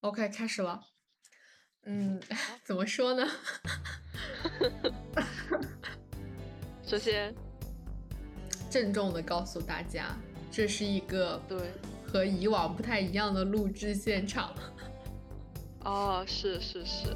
OK，开始了。嗯，怎么说呢？首先，郑重的告诉大家，这是一个对和以往不太一样的录制现场。哦，是是是。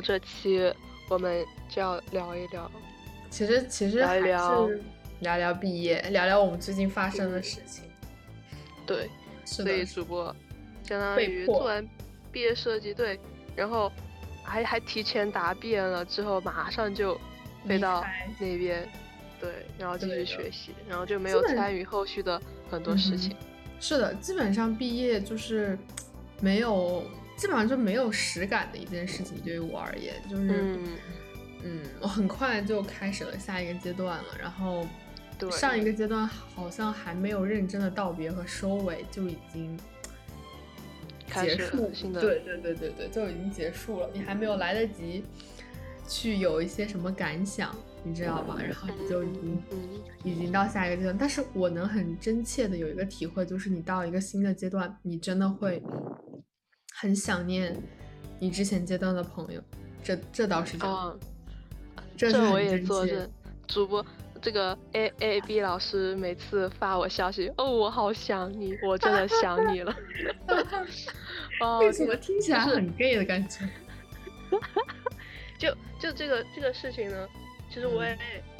后这期我们就要聊一聊，其实其实还是聊聊聊毕业，聊聊我们最近发生的事情。对，是所以，主播相当于做完毕业设计，对，然后还还提前答辩了，之后马上就飞到那边，对，然后继续学习，然后就没有参与后续的很多事情。是的，基本上毕业就是没有，基本上就没有实感的一件事情，对于我而言，就是嗯，嗯，我很快就开始了下一个阶段了，然后对，上一个阶段好像还没有认真的道别和收尾，就已经结束了对对对对对，就已经结束了，你还没有来得及去有一些什么感想，你知道吧？然后你就已经嗯。已经到下一个阶段，但是我能很真切的有一个体会，就是你到一个新的阶段，你真的会很想念你之前阶段的朋友，这这倒是真的，啊，这这我也很真切作证。主播这个 A A B 老师每次发我消息，哦，我好想你，我真的想你了。哦，为什么听起来是很 gay 的感觉？就就这个这个事情呢，其实我也、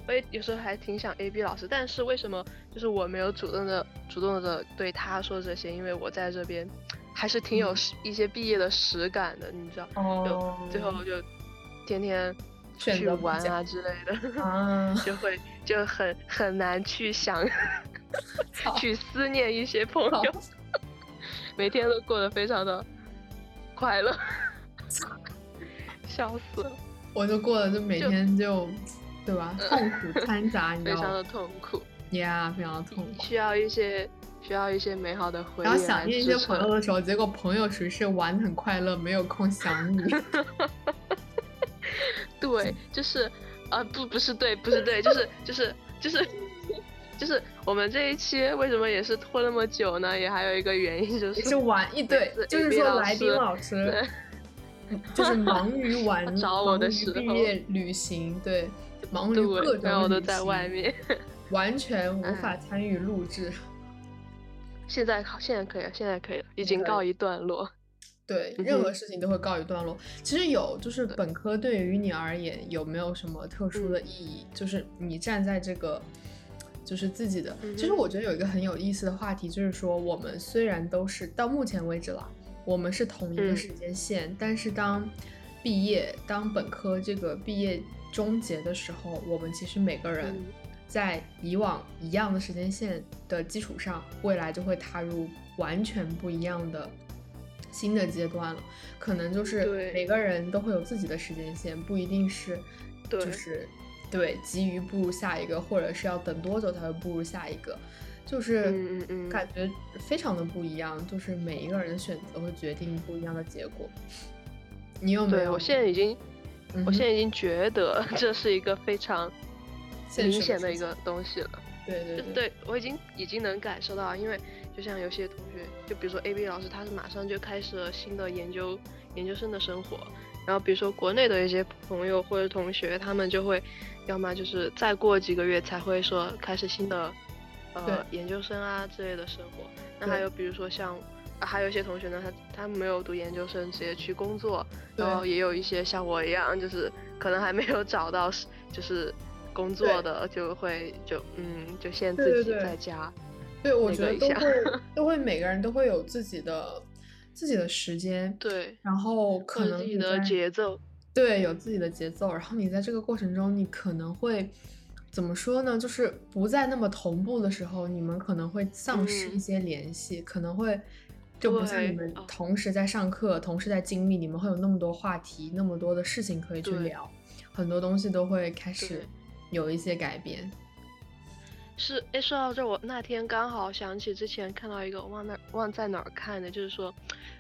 我也有时候还挺想 A B 老师，但是为什么就是我没有主动的主动的对他说这些？因为我在这边还是挺有嗯实一些毕业的实感的，你知道，哦就最后就天天去玩啊之类的。啊，就会就很很难去想 去思念一些朋友，每天都过得非常的快乐，笑死了，我就过了，就每天就，对吧？痛苦掺杂，你知道吗非常的痛苦，呀非常的痛苦。需要一些需要一些美好的回忆然后想念一些。朋友的时候，结果朋友属于是玩的很快乐，没有空想你。对，就是啊，不不是对，不是对，就是就是就是。就是我们这一期为什么也是拖那么久呢？也还有一个原因就是也是玩一对，就是说来宾老师就是忙于玩，他找我的时候毕业旅行，对，忙于各对，种然后我都在外，面。完全无哎 法参与录制。现在好，现在可以了，现在可以了，已经告一段落。对，嗯任何事情都会告一段落。其实有，就是本科对于你而言有没有什么特殊的意义？就是你站在这个，就是自己的。其实我觉得有一个很有意思的话题，就是说我们虽然都是到目前为止了，我们是同一个嗯时间线，但是当毕业，当本科这个毕业终结的时候，我们其实每个人嗯在以往一样的时间线的基础上，未来就会踏入完全不一样的新的阶段了。可能就是每个人都会有自己的时间线，不一定是就是对急于步入下一个，或者是要等多久才会步入下一个。就是感觉非常的不一样，就是每一个人的选择会决定不一样的结果。你有没有？对我现在已经，嗯我现在已经觉得 这是一个非常明显的一个东西了。对对就对我已经已经能感受到，因为就像有些同学，就比如说 A B 老师，他是马上就开始了新的研究研究生的生活，然后比如说国内的一些朋友或者同学，他们就会要么就是再过几个月才会说开始新的呃研究生啊之类的生活。那还有比如说像。啊还有一些同学呢，他他没有读研究生，直接去工作，然后也有一些像我一样，就是可能还没有找到就是工作的，就会就嗯就先自己对对对在家。对，我觉得都会 都会每个人都会有自己的自己的时间，对，然后可能自己的节奏。对，有自己的节奏，然后你在这个过程中，你可能会怎么说呢？就是不再那么同步的时候，你们可能会丧失一嗯些联系，可能会就不像你们哦同时在上课，同时在经历，你们会有那么多话题，那么多的事情可以去聊，很多东西都会开始对有一些改变。是哎，说到这，我那天刚好想起之前看到一个，忘那忘在哪儿看的，就是说，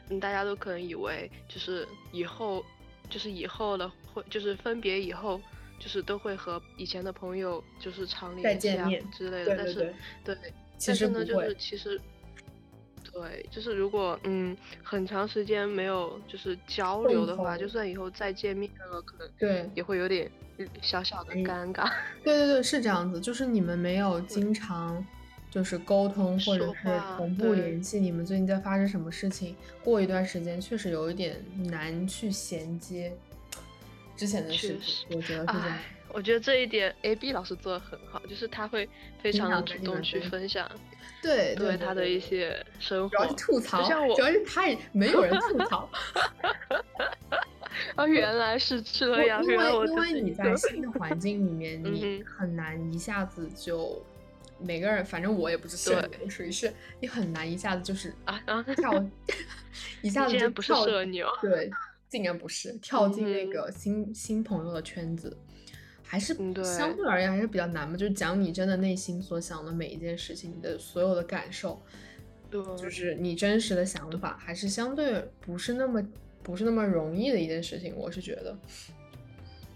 嗯，大家都可能以为就是以后，就是以后了会，就是分别以后，就是都会和以前的朋友就是常联系啊之类的，但是对，但是呢，就是其实。对，就是如果嗯很长时间没有就是交流的话，就算以后再见面了，可能对也会有点小小的尴尬。对对对，是这样子，就是你们没有经常就是沟通或者是同步联系，你们最近在发生什么事情？过一段时间确实有一点难去衔接之前的事情，我觉得是这样。我觉得这一点 A B 老师做的很好，就是他会非常的主动去分享。对对，他的一些生活，主要是吐槽，主要是他也没有人吐槽。啊，原来是这样，因为因为你在新的环境里面，你很难一下子就每个人，反正我也不是社牛，属于是你很难一下子就是啊跳，一下子就不是社牛，对，竟然不是跳进那个新新朋友的圈子。还是相对而言还是比较难嘛，就是讲你真的内心所想的每一件事情，你的所有的感受，对，就是你真实的想法，还是相对不是那么不是那么容易的一件事情，我是觉得，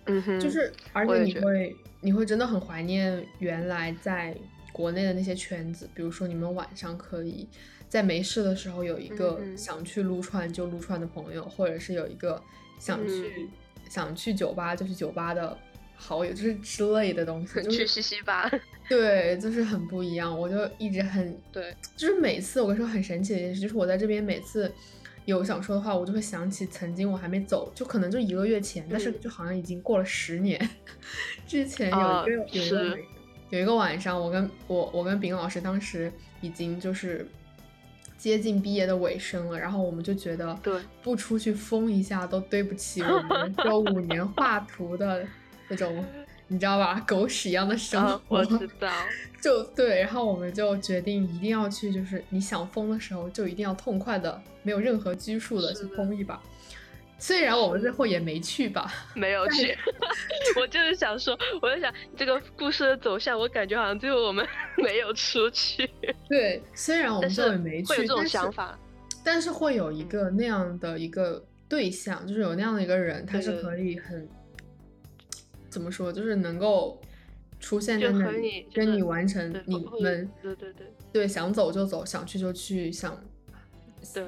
嗯哼，就是而且你会你会真的很怀念原来在国内的那些圈子，比如说你们晚上可以在没事的时候有一个想去撸串就撸串的朋友，或者是有一个想去想去酒吧就去酒吧的。好友就是之类的东西，去西西吧。对，就是很不一样。我就一直很对，就是每次我跟你说很神奇的一件事，就是我在这边每次有想说的话，我就会想起曾经我还没走，就可能就一个月前，但是就好像已经过了十年。之前有一个有一个有一个晚上，我跟我我跟丙老师当时已经就是接近毕业的尾声了，然后我们就觉得对不出去疯一下都对不起我们这五年画图的。那种你知道吧，狗屎一样的生活，我知道。就对，然后我们就决定一定要去，就是你想疯的时候，就一定要痛快的，没有任何拘束的去疯一把。虽然我们最后也没去吧，没有去。我就是想说，我在想这个故事的走向，我感觉好像最后我们 没有出去。对，虽然我们最后也没去，会有这种想法，但是会有一个那样的一个对象，就是有那样的一个人，他是可以很。怎么说？就是能够出现在那里，跟你完成你们对对对对想走就走，想去就去，想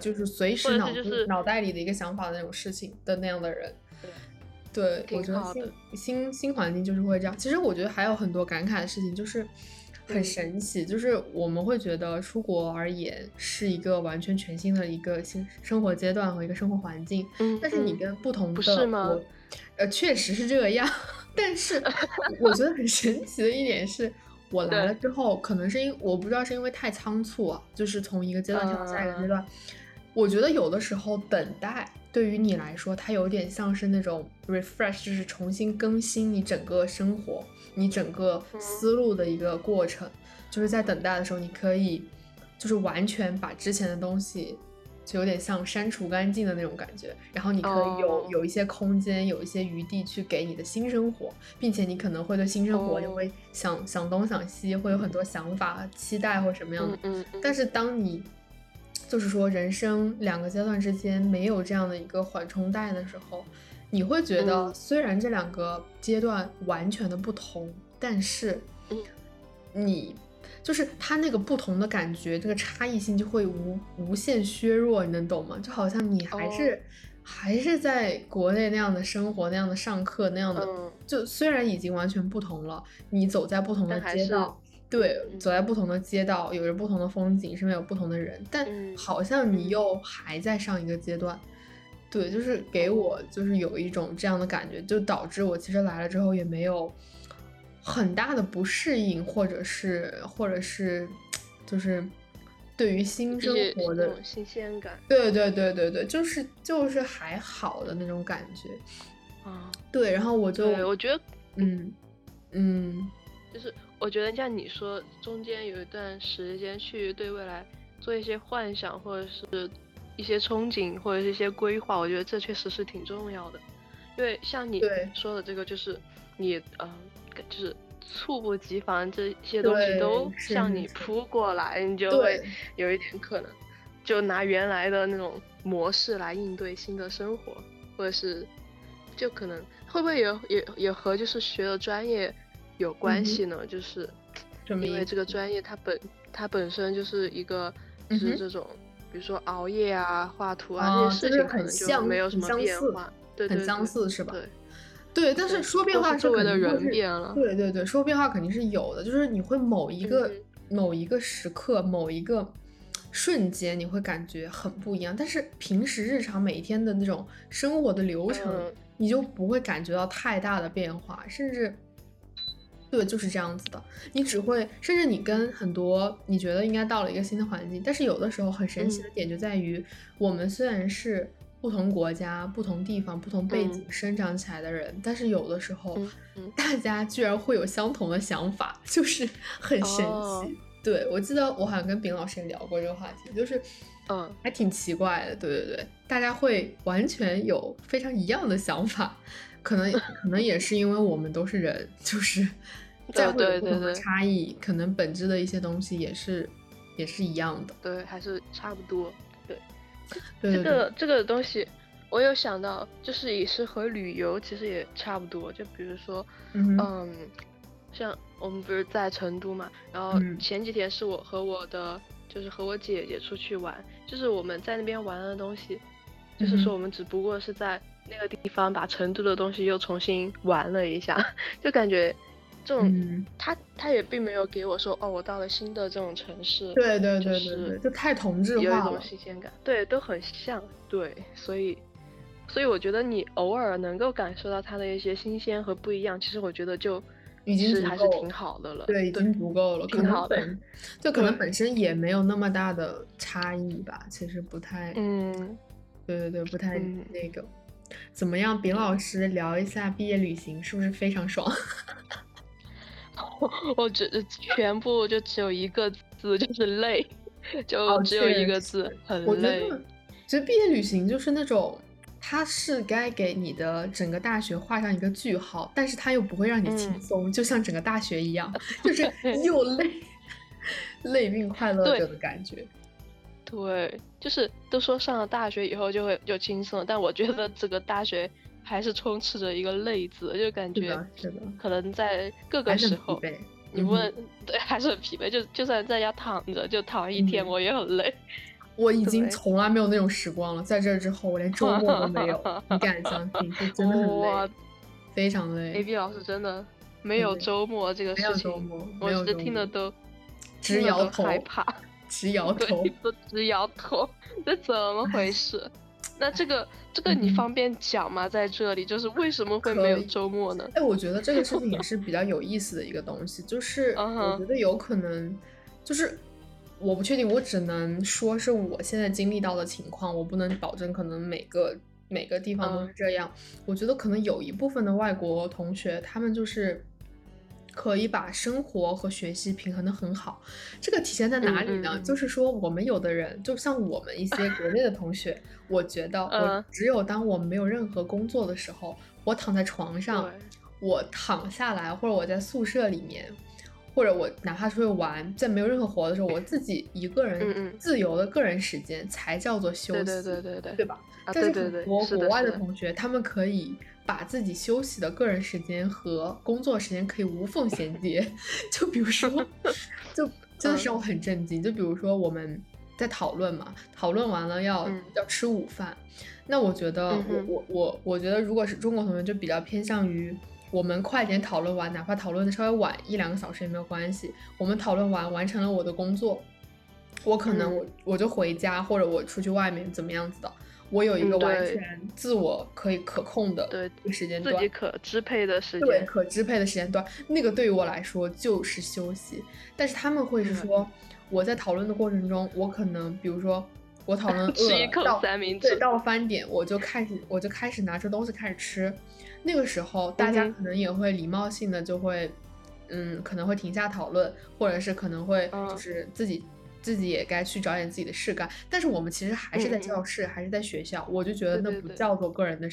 就是随时脑脑袋里的一个想法的那种事情的那样的人。对，我觉得新新新环境就是会这样。其实我觉得还有很多感慨的事情，就是很神奇，就是我们会觉得出国而言是一个完全全新的一个新生活阶段和一个生活环境。嗯，但是你跟不同的是吗？呃，确实是这样。但是 我觉得很神奇的一点是，我来了之后，可能是因我不知道是因为太仓促啊，就是从一个阶段跳到下一个阶段。我觉得有的时候等待对于你来说，它有点像是那种 refresh，就是重新更新你整个生活、你整个思路的一个过程。就是在等待的时候，你可以就是完全把之前的东西。就有点像删除干净的那种感觉，然后你可以有有一些空间，有一些余地去给你的新生活，并且你可能会对新生活也会想想东想西，会有很多想法、期待或什么样的。嗯嗯。但是当你就是说人生两个阶段之间没有这样的一个缓冲带的时候，你会觉得虽然这两个阶段完全的不同，但是你。就是它那个不同的感觉，这个差异性就会无无限削弱，你能懂吗？就好像你还是还是在国内那样的生活，那样的上课，那样的，就虽然已经完全不同了，你走在不同的街道，对，走在不同的街道，有着不同的风景，身边有不同的人，但好像你又还在上一个阶段，对，就是给我就是有一种这样的感觉，就导致我其实来了之后也没有。很大的不适应，或者是，或者是，就是对于新生活的新鲜感。对对对对对，就是就是还好的那种感觉。啊，对，然后我就，我觉得，嗯嗯，就是我觉得像你说，中间有一段时间去对未来做一些幻想，或者是一些憧憬，或者是一些规划，我觉得这确实是挺重要的。因为像你说的这个，就是你，呃。就是猝不及防，这些东西都向你扑过来，你就会有一点可能，就拿原来的那种模式来应对新的生活，或者是就可能会不会也也也和就是学的专业有关系呢？就是因为这个专业它本它本身就是一个就是这种，比如说熬夜啊、画图啊这些事情，可能就没有什么变化，对很相似是吧？对。对，但是说变化是肯定人变了。对对对，说变化肯定是有的，就是你会某一个某一个时刻、某一个瞬间，你会感觉很不一样。但是平时日常每一天的那种生活的流程，你就不会感觉到太大的变化，甚至对，就是这样子的。你只会，甚至你跟很多你觉得应该到了一个新的环境，但是有的时候很神奇的点就在于，我们虽然是。不同国家、不同地方、不同背景生长起来的人，但是有的时候，大家居然会有相同的想法，就是很神奇。对我记得我好像跟丙老师也聊过这个话题，就是，嗯，还挺奇怪的。对对对，大家会完全有非常一样的想法，可能可能也是因为我们都是人，就是再会有不同的差异，可能本质的一些东西也是也是一样的。对，还是差不多。这个这个东西，我有想到，就是也是和旅游其实也差不多。就比如说，嗯，像我们不是在成都嘛，然后前几天是我和我的，就是和我姐姐出去玩，就是我们在那边玩的东西，就是说我们只不过是在那个地方把成都的东西又重新玩了一下，就感觉。这种他他也并没有给我说哦，我到了新的这种城市，对对对对对，就太同质化了，有一种新鲜感，对，都很像，对，所以所以我觉得你偶尔能够感受到它的一些新鲜和不一样，其实我觉得就已经还是挺好的了，对，已经足够了，挺好的，就可能本身也没有那么大的差异吧，其实不太，嗯，对对对，不太那个，怎么样，丙老师聊一下毕业旅行是不是非常爽？我只全部就只有一个字，就是累，就只有一个字，很累。其实毕业旅行就是那种，它是该给你的整个大学画上一个句号，但是它又不会让你轻松，就像整个大学一样，就是 又累，累并快乐着的感觉。对，就是都说上了大学以后就会就轻松，但我觉得这个大学。还是充斥着一个累字，就感觉可能在各个时候，你问对还是很疲惫，就就算在家躺着就躺一天，我也很累。我已经从来没有那种时光了，在这之后我连周末都没有，你敢相信？就真的很累，非常累。A B 老师真的没有周末这个事情，我是听的都直摇头，害怕，直摇头，都直摇头，这怎么回事？那这个这个你方便讲吗？在这里就是为什么会没有周末呢？哎，我觉得这个事情也 是比较有意思的一个东西，就是我觉得有可能，就是我不确定，我只能说是我现在经历到的情况，我不能保证可能每个每个地方都是这样。我觉得可能有一部分的外国同学，他们就是。可以把生活和学习平衡的很好，这个体现在哪里呢？就是说，我们有的人，就像我们一些国内的同学，我觉得我只有当我没有任何工作的时候，我躺在床上，我躺下来，或者我在宿舍里面，或者我哪怕出去玩，在没有任何活的时候，我自己一个人自由的个人时间才叫做休息，对对对对，对吧？但是很多国外的同学，他们可以。把自己休息的个人时间和工作时间可以无缝衔接，就比如说，就 真的是我很震惊。就比如说我们在讨论嘛，讨论完了要要吃午饭，那我觉得我我我我觉得如果是中国同学，就比较偏向于我们快点讨论完，哪怕讨论的稍微晚一两个小时也没有关系。我们讨论完完成了我的工作，我可能我我就回家或者我出去外面怎么样子的。我有一个完全自我可以可控的时间段，自己可支配的时间，对可支配的时间段，那个对于我来说就是休息。但是他们会是说，我在讨论的过程中，我可能比如说我讨论吃一口三明治，对，到了翻点我就开始我就开始拿出东西开始吃。那个时候大家可能也会礼貌性的就会，嗯，可能会停下讨论，或者是可能会就是自己。自己也该去找点自己的事干，但是我们其实还是在教室，还是在学校，我就觉得那不叫做个人的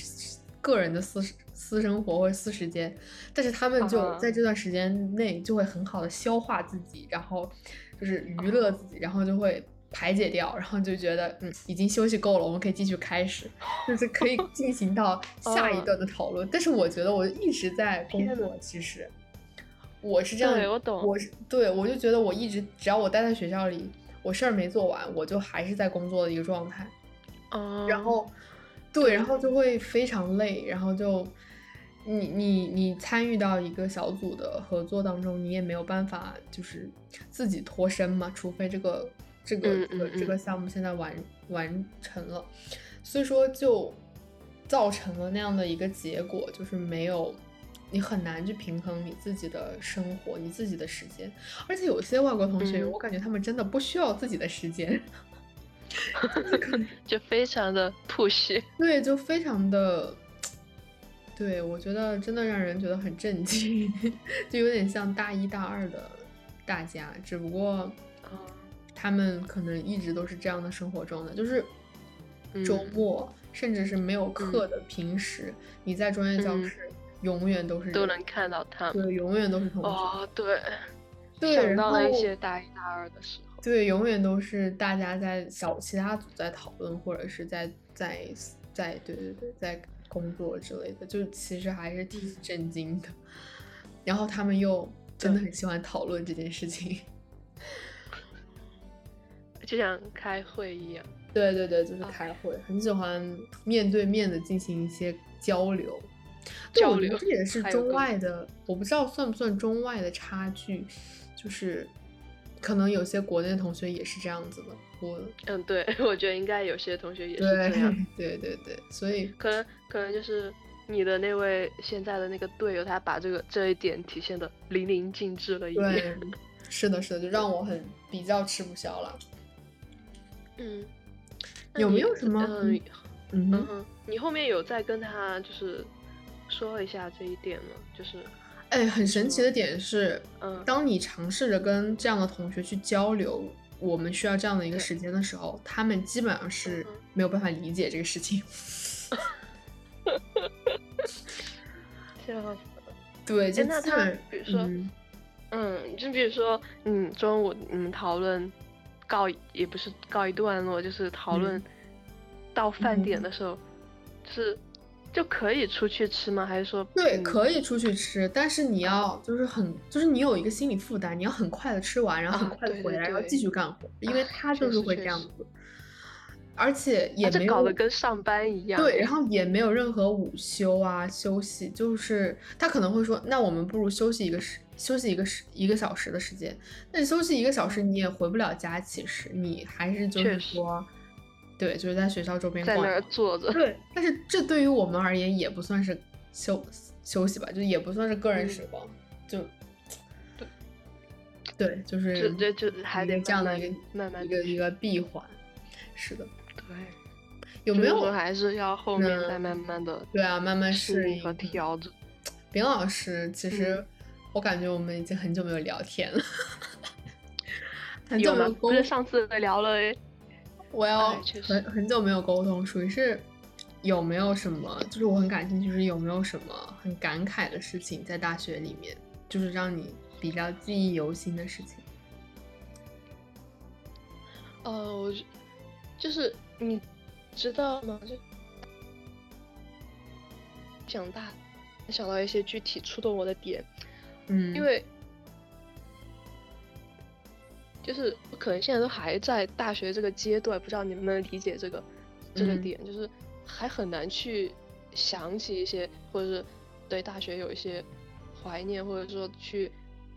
个人的私私生活或者私时间，但是他们就在这段时间内就会很好的消化自己，然后就是娱乐自己，然后就会排解掉，然后就觉得嗯已经休息够了，我们可以继续开始，就是可以进行到下一段的讨论。但是我觉得我一直在工作，其实我是这样，我懂，我是对我就觉得我一直只要我待在学校里，我事儿没做完，我就还是在工作的一个状态。然后，对，然后就会非常累，然后就，你你你参与到一个小组的合作当中，你也没有办法就是自己脱身嘛，除非这个这个这个这个项目现在完完成了，所以说就造成了那样的一个结果，就是没有你很难去平衡你自己的生活，你自己的时间，而且有些外国同学，我感觉他们真的不需要自己的时间。就非常的 push，对，就非常的，对我觉得真的让人觉得很震惊，就有点像大一大二的大家，只不过，他们可能一直都是这样的生活状态，就是周末甚至是没有课的平时，你在专业教室永远都是都能看到他们，对，永远都是同学，哦，对，对，想到了一些大一大二的时候。对，永远都是大家在小其他组在讨论，或者是在在在对对对在工作之类的，就其实还是挺震惊的。然后他们又真的很喜欢讨论这件事情，就像开会一样。对对对，就是开会，很喜欢面对面的进行一些交流。交流这也是中外的，我不知道算不算中外的差距，就是。可能有些国内同学也是这样子的，我嗯，对，我觉得应该有些同学也是这样，对对对，所以可能可能就是你的那位现在的那个队友，他把这个这一点体现的淋漓尽致了一点，是的，是的，就让我很比较吃不消了。嗯，有没有什么？嗯嗯嗯，你后面有再跟他就是说一下这一点吗？就是。哎，很神奇的点是，嗯，当你尝试着跟这样的同学去交流，我们需要这样的一个时间的时候，他们基本上是没有办法理解这个事情。笑死了。对，就那他比如说，嗯，就比如说，嗯，中午你们讨论告也不是告一段落，就是讨论到饭点的时候，是。就可以出去吃吗？还是说对，可以出去吃，但是你要就是很就是你有一个心理负担，你要很快的吃完，然后很快的回来，然后继续干活，因为他就是会这样子，而且也没有搞得跟上班一样。对，然后也没有任何午休啊休息，就是他可能会说，那我们不如休息一个时休息一个时一个小时的时间，那你休息一个小时你也回不了家，其实你还是就是说。对，就是在学校周边在那儿坐着。对，但是这对于我们而言也不算是休休息吧，就也不算是个人时光，就对对，就是这这还得这样的一个慢慢一个一个闭环。是的，对。有没有还是要后面再慢慢的？对啊，慢慢适应和调整。饼老师，其实我感觉我们已经很久没有聊天了，很久没有不是上次聊了。我要很很久没有沟通，属于是有没有什么，就是我很感兴趣，是有没有什么很感慨的事情在大学里面，就是让你比较记忆犹新的事情。呃，我就是你知道吗？就长大想到一些具体触动我的点，嗯，因为。就是我可能现在都还在大学这个阶段，不知道你能不能理解这个这个点，就是还很难去想起一些，或者是对大学有一些怀念，或者说去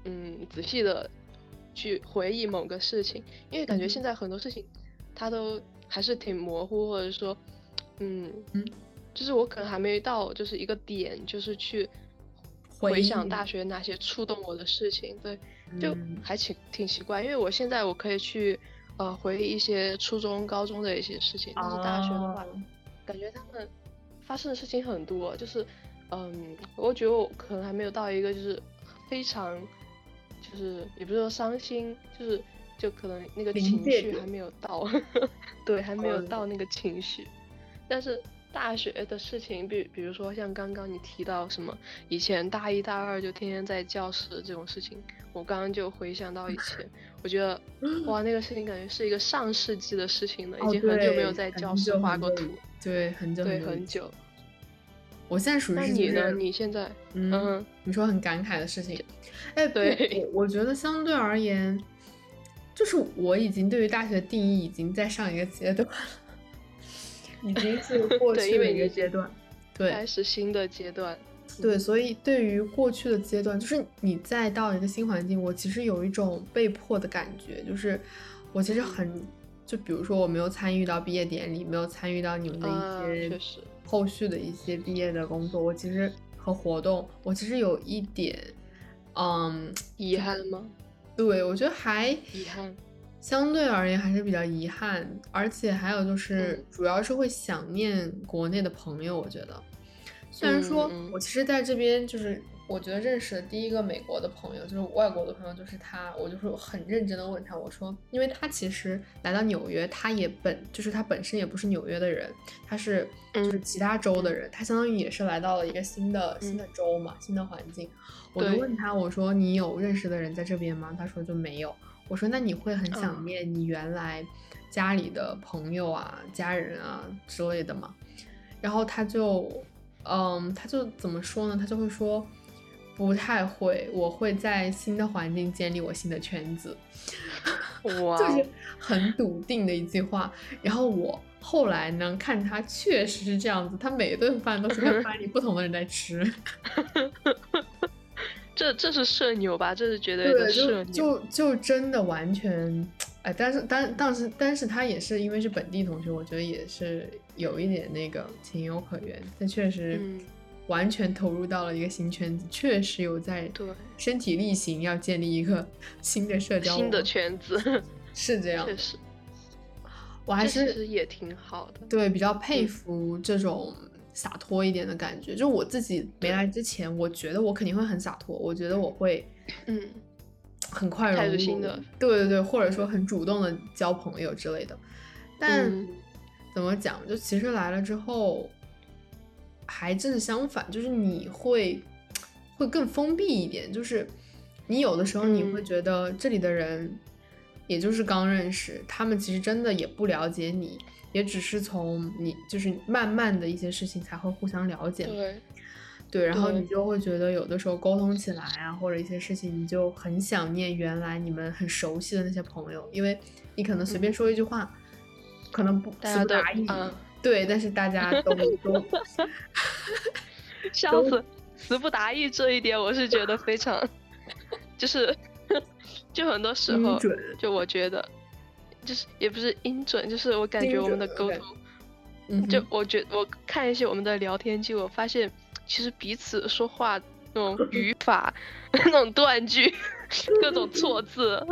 嗯仔细的去回忆某个事情，因为感觉现在很多事情它都还是挺模糊，或者说嗯嗯，就是我可能还没到就是一个点，就是去回想大。学那些触动我的事情，对。就还挺挺奇怪，因为我现在我可以去呃回忆一些初中、高中的一些事情，但是大学的话，感觉他们发生的事情很多，就是嗯，我觉得我可能还没有到一个就是非常就是也不是说伤心，就是就可能那个情绪还没有到，对，还没有到那个情绪，但是大学的事情，比比如说像刚刚你提到什么，以前大一大二就天天在教室这种事情，我刚刚就回想到以前，我觉得哇，那个事情感觉是一个上世纪的事情了，已经很久没有在教室画过图，对，很久对很久。我现在属于是你呢？你现在嗯，你说很感慨的事情，哎，对，我觉得相对而言，就是我已经对于大学的定义已经在上一个阶段了。已经是过去的一个阶段，对，开始新的阶段，对，所以对于过去的阶段，就是你再到一个新环境，我其实有一种被迫的感觉，就是我其实很，就比如说我没有参与到毕业典礼，没有参与到你们的一些后续的一些毕业的工作，我其实和活动，我其实有一点，嗯，遗憾吗？对，我觉得还遗憾。相对而言还是比较遗憾，而且还有就是，主要是会想念国内的朋友。我觉得，虽然说我其实在这边，就是我觉得认识的第一个美国的朋友，就是外国的朋友，就是他。我就是很认真的问他，我说，因为他其实来到纽约，他也本就是他本身也不是纽约的人，他是就是其他州的人，他相当于也是来到了一个新的新的州嘛，新的环境。我就问他，我说你有认识的人在这边吗？他说就没有。我说，那你会很想念你原来家里的朋友啊、家人啊之类的吗？然后他就，嗯，他就怎么说呢？他就会说，不太会，我会在新的环境建立我新的圈子。哇，就是很笃定的一句话。然后我后来呢，看他确实是这样子，他每顿饭都是跟班里不同的人在吃。这这是社牛吧？这是绝对的社牛，就就真的完全，哎，但是但但是但是他也是因为是本地同学，我觉得也是有一点那个情有可原。但确实，完全投入到了一个新圈子，确实有在对身体力行要建立一个 新的社交新的圈子，是这样，确实，我还是也挺好的，对，比较佩服这种。洒脱一点的感觉，就我自己没来之前，我觉得我肯定会很洒脱，我觉得我会，嗯，很快融入，对对对，或者说很主动的交朋友之类的。但怎么讲，就其实来了之后，还正是相反，就是你会会更封闭一点，就是你有的时候你会觉得这里的人，也就是刚认识，他们其实真的也不了解你。也只是从你就是慢慢的一些事情才会互相了解，对，对，然后你就会觉得有的时候沟通起来啊，或者一些事情，你就很想念原来你们很熟悉的那些朋友，因为你可能随便说一句话，可能不词不达意，对，但是大家都 都 笑死，词不达意这一点我是觉得非常，就是就很多时候，就我觉得。就是也不是音准，就是我感觉我们的沟通，就我觉我看一些我们的聊天记录，我发现其实彼此说话那种 语法、那种断句、各种错字、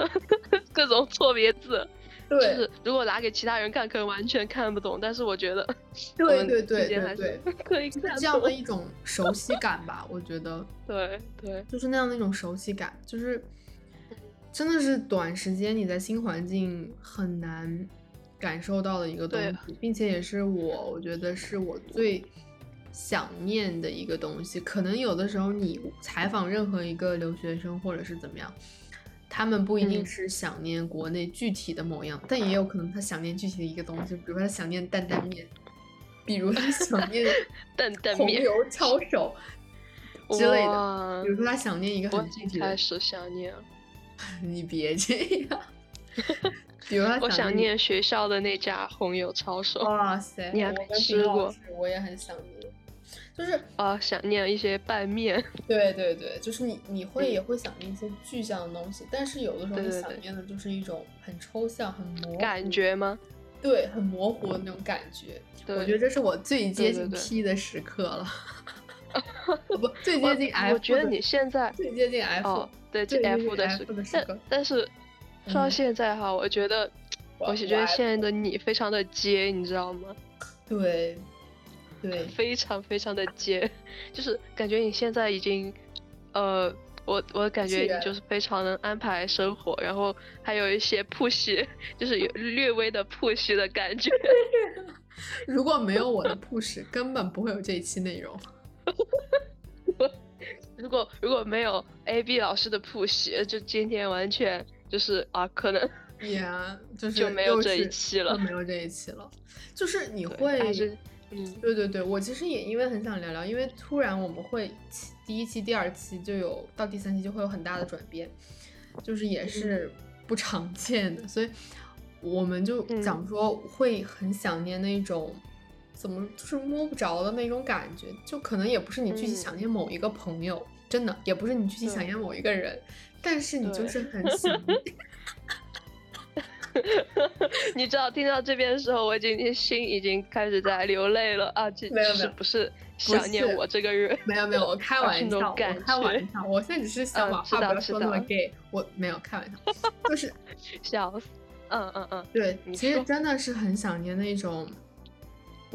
各种错别字，就是如果拿给其他人看，可能完全看不懂。但是我觉得，对对对对对，可以看这样的一种熟悉感吧，我觉得，对对，就是那样的一种熟悉感，就是。真的是短时间你在新环境很难感受到的一个东西，并且也是我我觉得是我最想念的一个东西。可能有的时候你采访任何一个留学生或者是怎么样，他们不一定是想念国内具体的某样，但也有可能他想念具体的一个东西，比如说他想念担担面，比如他想 念担担面、红油抄手 之类的，比如说他想念一个很具体的，开始想念。你别这样，比如我想念学校的那家红油抄手。哇塞，你还没吃过？我也很想念，就是啊，想念一些拌面。对对对，就是你你会也会想念一些具象的东西，但是有的时候你想念的就是一种很抽象、很模糊感觉吗？对，很模糊的那种感觉。我觉得这是我最接近 P 的时刻了。不，最接近 F。我觉得你现在最接近 F。哦对，这 F 的是，但但是说到现在哈，我觉得，我是觉得现在的你非常的接，你知道吗？对，对，非常非常的接，就是感觉你现在已经，呃，我我感觉你就是非常能安排生活，然后还有一些铺席，就是有 略微的铺席的感觉。如果没有我的 push，根本不会有这一期内容。如果如果没有 A B 老师的 push，就今天完全就是啊，可能也 就是就没有这一期了，没有这一期了。就是你会，嗯，对对对，我其实也因为很想聊聊，因为突然我们会第一期、第二期就有到第三期就会有很大的转变，就是也是不常见的，所以我们就讲说会很想念那种。怎么就是摸不着的那种感觉，就可能也不是你具体想念某一个朋友，真的也不是你具体想念某一个人，但是你就是很想。你知道听到这边的时候，我已经心已经开始在流泪了啊！这是不是想念我这个人？没有没有，我开 玩笑，我开玩笑，我现在只是 想把话不要说那么 gay，我没有开玩笑，就是笑死。嗯嗯嗯，对，其实真的是很想念那种。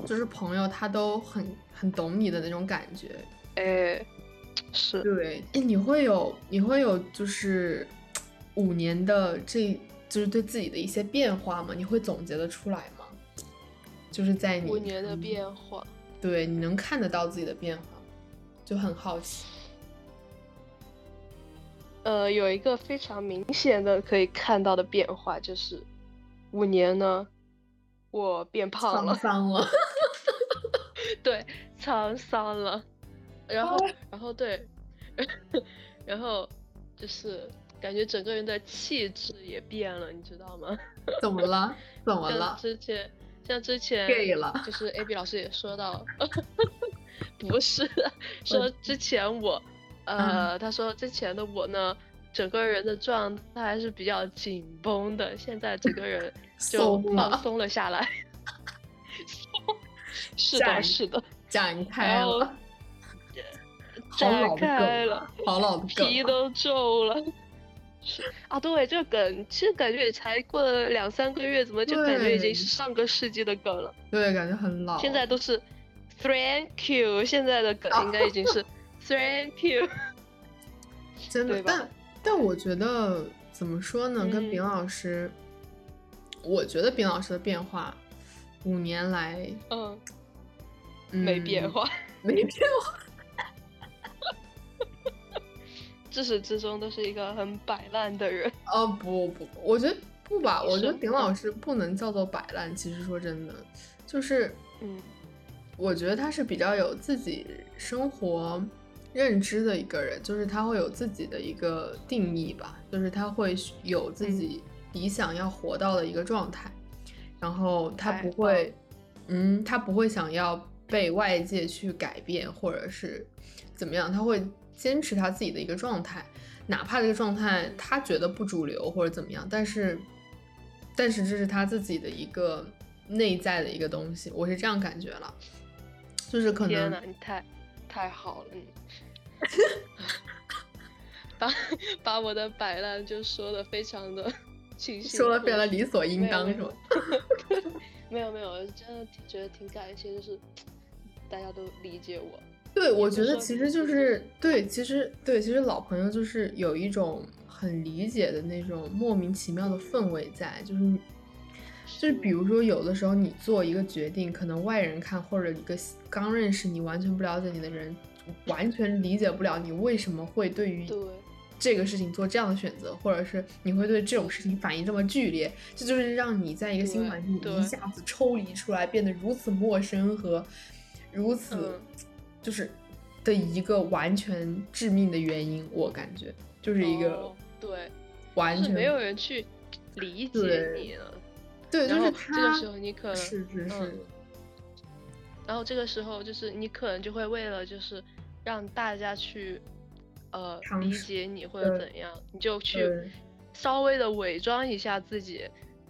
就是朋友，他都很很懂你的那种感觉，哎，是对，哎，你会有你会有就是五年的这就是对自己的一些变化吗？你会总结的出来吗？就是在你五年的变化，对，你能看得到自己的变化，就很好奇。呃，有一个非常明显的可以看到的变化，就是五年呢。我变胖了，沧桑了，对，沧桑了，然后，然后对，然后就是感觉整个人的气质也变了，你知道吗？怎么了？怎么了？之前像之前，gay 了，就是 A B 老师也说到，不是，说之前我，呃，他说之前的我呢，整个人的状态是比较紧绷的，现在整个人。就放松了下来，是的，是的，展开了，展开了，好老的梗，皮都皱了。是啊，对，这个梗其实感觉也才过了两三个月，怎么就感觉已经是上个世纪的梗了？对，感觉很老。现在都是 Thank you，现在的梗应该已经是 Thank you，真的。但但我觉得怎么说呢？跟丙老师。我觉得丙老师的变化，五年来，嗯，没变化，没变化，自始至终都是一个很摆烂的人。哦不不不，我觉得不吧，我觉得顶老师不能叫做摆烂。其实说真的，就是，嗯，我觉得他是比较有自己生活认知的一个人，就是他会有自己的一个定义吧，就是他会有自己。理想要活到的一个状态，然后他不会，嗯，他不会想要被外界去改变或者是怎么样，他会坚持他自己的一个状态，哪怕这个状态他觉得不主流或者怎么样，但是，但是这是他自己的一个内在的一个东西，我是这样感觉了，就是可能，天，你太太好了，你 把把我的摆烂就说的非常的清晰。说了变得理所应当是吗？没有没有，真的觉得挺感谢，就是大家都理解我。对，我觉得其实就是对，其实对，其实老朋友就是有一种很理解的那种莫名其妙的氛围在，就是就是比如说有的时候你做一个决定，可能外人看或者一个刚认识你完全不了解你的人，完全理解不了你为什么会对于。这个事情做这样的选择，或者是你会对这种事情反应这么剧烈，这就是让你在一个新环境一下子抽离出来，变得如此陌生和如此就是的一个完全致命的原因。我感觉就是一个对，完全没有人去理解你了。对，就是这个时候你可能是是是，然后这个时候就是你可能就会为了就是让大家去。呃，理解你或者怎样，你就去稍微的伪装一下自己，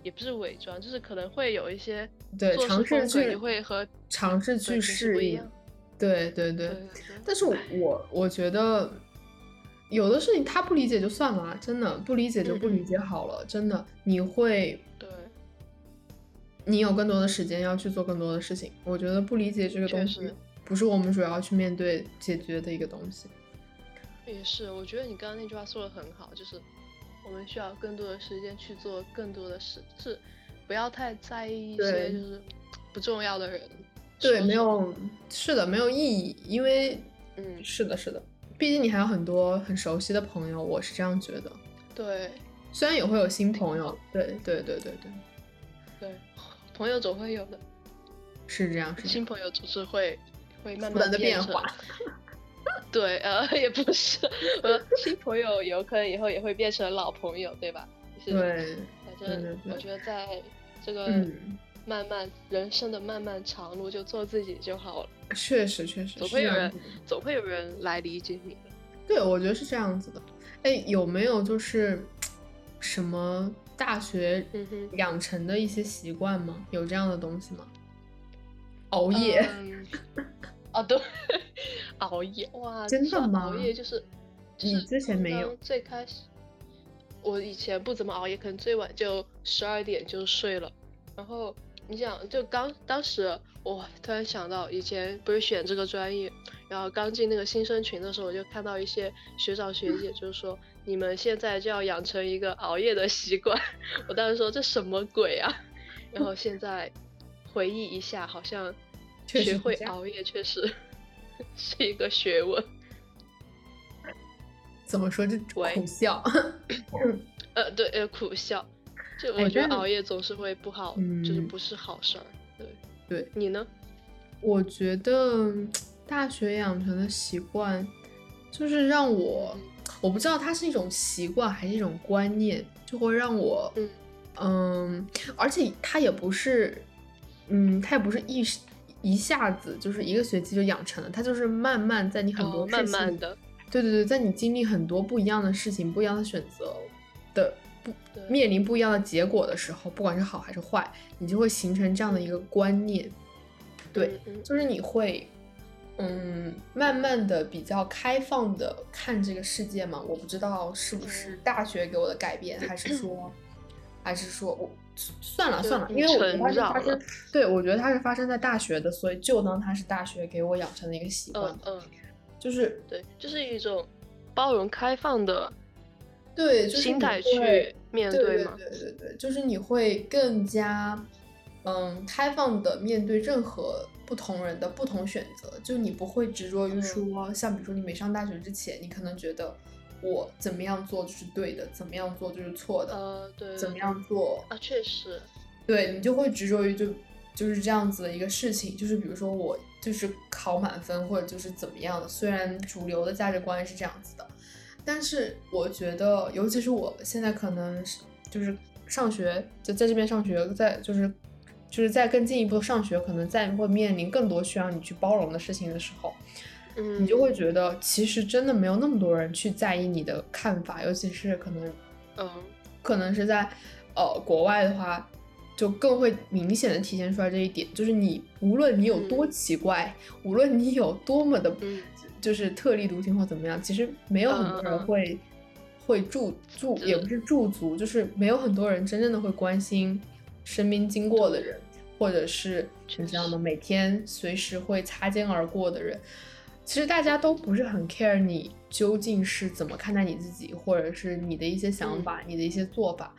也不是伪装，就是可能会有一些对尝试去会和尝试去适应，对对对。但是我我觉得有的事情他不理解就算了，真的不理解就不理解好了，真的你会对，你有更多的时间要去做更多的事情。我觉得不理解这个东西不是我们主要去面对解决的一个东西。也是，我觉得你刚刚那句话说的很好，就是我们需要更多的时间去做更多的事，是不要太在意一些就是不重要的人。对，没有，是的，没有意义，因为，嗯，是的，是的，毕竟你还有很多很熟悉的朋友，我是这样觉得。对，虽然也会有新朋友，对，对，对，对，对，对，朋友总会有的，是这样，是新朋友总是会会慢慢的变化。对，呃，也不是，呃，新朋友有可能以后也会变成老朋友，对吧？对，反正我觉得在这个。慢慢人生的漫漫长路，就做自己就好了。确实，确实，总会有人，总会有人来理解你的。对，我觉得是这样子的。哎，有没有就是什么大学养成的一些习惯吗？有这样的东西吗？熬夜？啊，对，熬夜哇，真的吗？熬夜就是，你之前没有？最开始，我以前不怎么熬夜，可能最晚就十二点就睡了，然后。你想，就刚当时我突然想到，以前不是选这个专业，然后刚进那个新生群的时候，我就看到一些学长学姐，就是说你们现在就要养成一个熬夜的习惯。我当时说这什么鬼啊？然后现在回忆一下，好像学会熬夜确实 是一个学问。怎么说？这苦笑。呃，对，呃，苦笑。就我觉得熬夜总是会不好，就是不是好事儿。对对，你呢？我觉得大学养成的习惯，就是让我，我不知道它是一种习惯还是一种观念，就会让我，嗯，而且它也不是，嗯，它也不是一一下子就是一个学期就养成了，它就是慢慢在你很多慢慢的，对对对，在你经历很多不一样的事情、不一样的选择的不。面临不一样的结果的时候，不管是好还是坏，你就会形成这样的一个观念，对，就是你会，嗯，慢慢的比较开放的看这个世界嘛。我不知道是不是大学给我的改变，还是说，还是说我算了算了，因为我觉得它是发生，对我觉得它是发生在大学的，所以就当它是大学给我养成的一个习惯，嗯，就是对，就是一种包容开放的。对，心态去面对嘛？对对对，就是你会更加，嗯，开放的面对任何不同人的不同选择。就你不会执着于说，像比如说你没上大学之前，你可能觉得我怎么样做就是对的，怎么样做就是错的。呃，对。怎么样做啊？确实。对你就会执着于就就是这样子的一个事情。就是比如说我就是考满分或者就是怎么样的，虽然主流的价值观是这样子的。但是我觉得，尤其是我现在可能是就是上学，就在这边上学，在就是就是在更进一步上学，可能在会面临更多需要你去包容的事情的时候，嗯，你就会觉得其实真的没有那么多人去在意你的看法，尤其是可能，嗯，可能是在呃国外的话，就更会明显的体现出来这一点，就是你无论你有多奇怪，无论你有多么的。就是特立独行或怎么样，其实没有很多人会会驻驻，也不是驻足，就是没有很多人真正的会关心身边经过的人，或者是你知道吗每天随时会擦肩而过的人。其实大家都不是很 care 你究竟是怎么看待你自己，或者是你的一些想法、你的一些做法。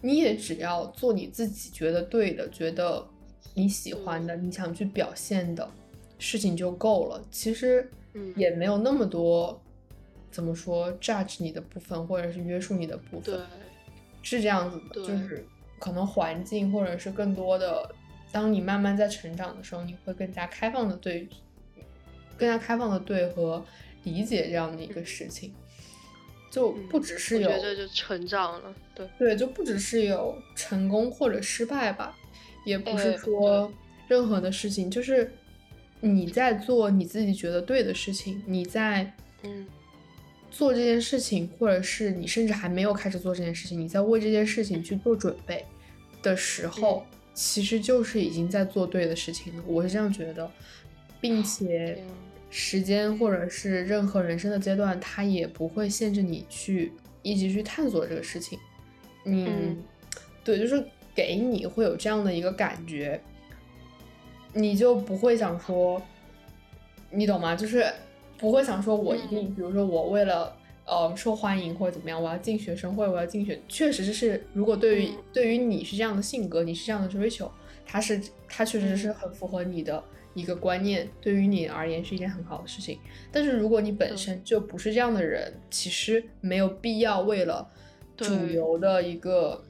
你也只要做你自己觉得对的、觉得你喜欢的、你想去表现的事情就够了。其实。也没有那么多，怎么说 judge 你的部分，或者是约束你的部分，是这样子的，就是可能环境或者是更多的，当你慢慢在成长的时候，你会更加开放的对，更加开放的对和理解这样的一个事情，就不只是有，这就成长了，对。对，就不只是有成功或者失败吧，也不是说任何的事情，就是。你在做你自己觉得对的事情，你在嗯。做这件事情，或者是你甚至还没有开始做这件事情，你在为这件事情去做准备的时候，其实就是已经在做对的事情了。我是这样觉得，并且时间或者是任何人生的阶段，它也不会限制你去一直去探索这个事情。嗯，对，就是给你会有这样的一个感觉。你就不会想说，你懂吗？就是不会想说，我一定，比如说我为了呃受欢迎或者怎么样，我要进学生会，我要进学。确实是，如果对于对于你是这样的性格，你是这样的追求，它是它确实是很符合你的一个观念，对于你而言是一件很好的事情。但是如果你本身就不是这样的人，其实没有必要为了主流的一个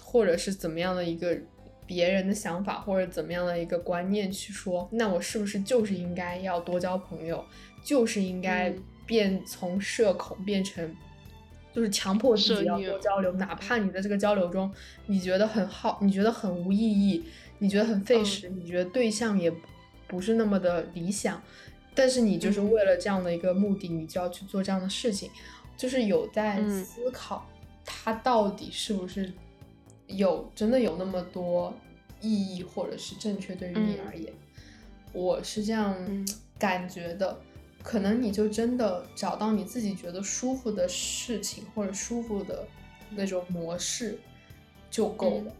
或者是怎么样的一个别人的想法或者怎么样的一个观念去说，那我是不是就是应该要多交朋友，就是应该变从社恐变成。就是强迫自己要多交流，哪怕你在这个交流中，你觉得很耗，你觉得很无意义，你觉得很费时，你觉得对象也不是那么的理想，但是你就是为了这样的一个目的，你就要去做这样的事情，就是有在思考，它到底是不是有真的有那么多意义，或者是正确对于你而言，我是这样感觉的。可能你就真的找到你自己觉得舒服的事情或者舒服的那种模式就够了，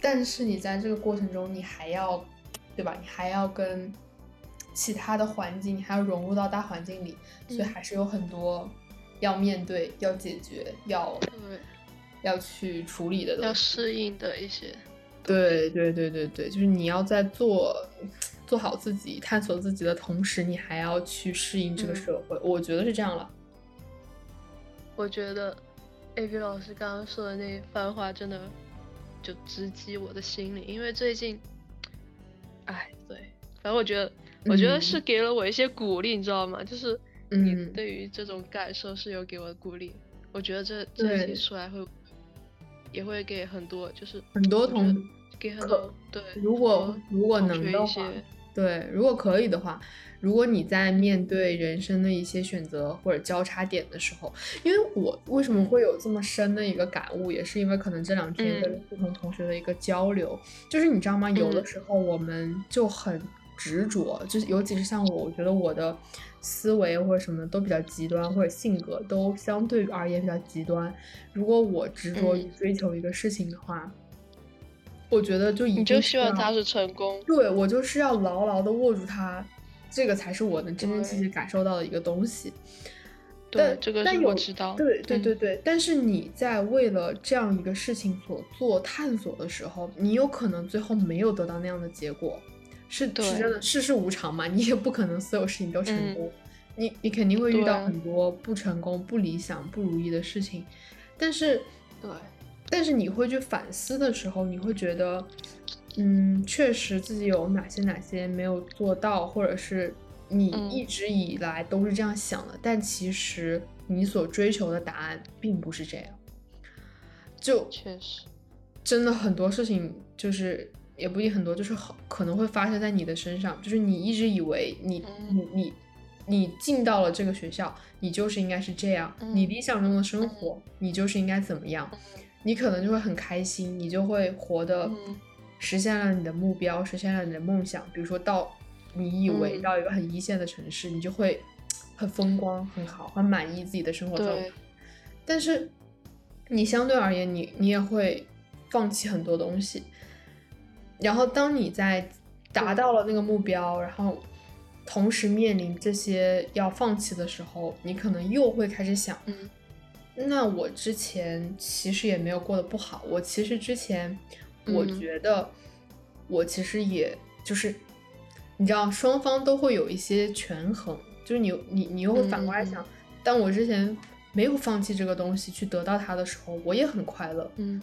但是你在这个过程中，你还要，对吧？你还要跟其他的环境，你还要融入到大环境里，所以还是有很多要面对、要解决、要要去处理的东西，要适应的一些。对对对对对，就是你要在做。做好自己，探索自己的同时，你还要去适应这个社会。我觉得是这样了。我觉得，A B 老师刚刚说的那番话真的就直击我的心里，因为最近，哎，对，反正我觉得，我觉得是给了我一些鼓励，你知道吗？就是你对于这种感受是有给我的鼓励。我觉得这这一期出来会，也会给很多，就是很多同给很多对，如果如果能的话。对，如果可以的话，如果你在面对人生的一些选择或者交叉点的时候，因为我为什么会有这么深的一个感悟，也是因为可能这两天跟不同同学的一个交流，就是你知道吗？有的时候我们就很执着，就是尤其是像我，我觉得我的思维或者什么都比较极端，或者性格都相对而言比较极端。如果我执着于追求一个事情的话。我觉得就你就希望他是成功，对我就是要牢牢的握住他，这个才是我能真真切切感受到的一个东西。对，这个是我知道。对对对对，但是你在为了这样一个事情所做探索的时候，你有可能最后没有得到那样的结果，是是真的，世事无常嘛，你也不可能所有事情都成功，你你肯定会遇到很多不成功、不理想、不如意的事情，但是对。但是你会去反思的时候，你会觉得，嗯，确实自己有哪些哪些没有做到，或者是你一直以来都是这样想的，但其实你所追求的答案并不是这样。就确实，真的很多事情就是也不一定很多，就是很可能会发生在你的身上。就是你一直以为你你你你进到了这个学校，你就是应该是这样，你理想中的生活，你就是应该怎么样。你可能就会很开心，你就会活得实现了你的目标，实现了你的梦想。比如说到你以为到一个很一线的城市，你就会很风光、很好、很满意自己的生活状态。但是你相对而言，你你也会放弃很多东西。然后当你在达到了那个目标，然后同时面临这些要放弃的时候，你可能又会开始想。那我之前其实也没有过得不好，我其实之前我觉得我其实也就是，你知道双方都会有一些权衡，就是你你你又会反过来想，当我之前没有放弃这个东西去得到它的时候，我也很快乐，嗯，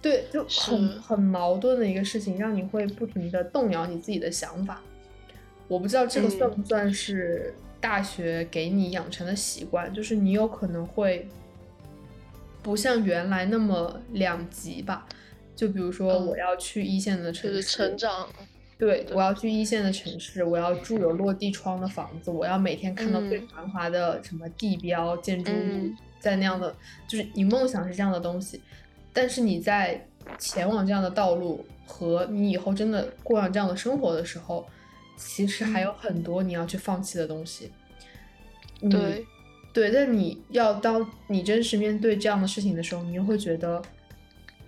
对，就很。很矛盾的一个事情，让你会不停的动摇你自己的想法。我不知道这个算不算是大学给你养成的习惯，就是你有可能会。不像原来那么两极吧，就比如说我要去一线的城市，成长，对我要去一线的城市，我要住有落地窗的房子，我要每天看到最繁华的什么地标建筑物，在那样的，就是你梦想是这样的东西，但是你在前往这样的道路和你以后真的过上这样的生活的时候，其实还有很多你要去放弃的东西，对。对，但你要当你真实面对这样的事情的时候，你又会觉得，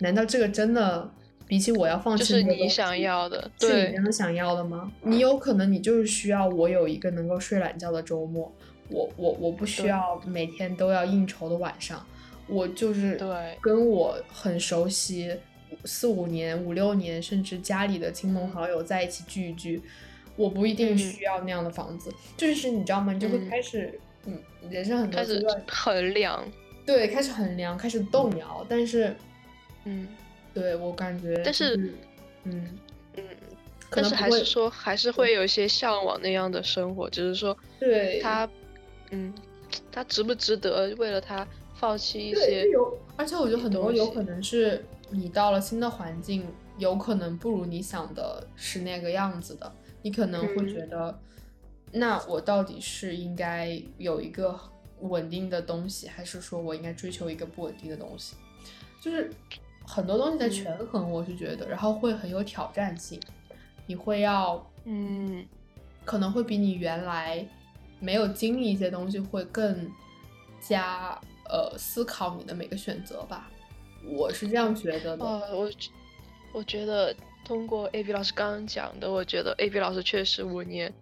难道这个真的比起我要放弃是你想要的，是你真的想要的吗？你有可能你就是需要我有一个能够睡懒觉的周末，我我我不需要每天都要应酬的晚上，我就是对跟我很熟悉，四五年、五六年，甚至家里的亲朋好友在一起聚一聚，我不一定需要那样的房子。就是你知道吗？你就会开始，嗯，人生很多阶段衡量，对，开始衡量，开始动摇。但是，嗯，对我感觉，但是，嗯嗯，但是还是说，还是会有一些向往那样的生活，只是说，对他，嗯，他值不值得为了他？放弃一些，而且我觉得很多有可能是你到了新的环境，有可能不如你想的是那个样子的。你可能会觉得，那我到底是应该有一个稳定的东西，还是说我应该追求一个不稳定的东西？就是很多东西在权衡，我是觉得，然后会很有挑战性。你会要，嗯，可能会比你原来没有经历一些东西会更加。呃，思考你的每个选择吧，我是这样觉得的。呃，我我觉得通过 A B 老师刚刚讲的，我觉得 A B 老师确实五年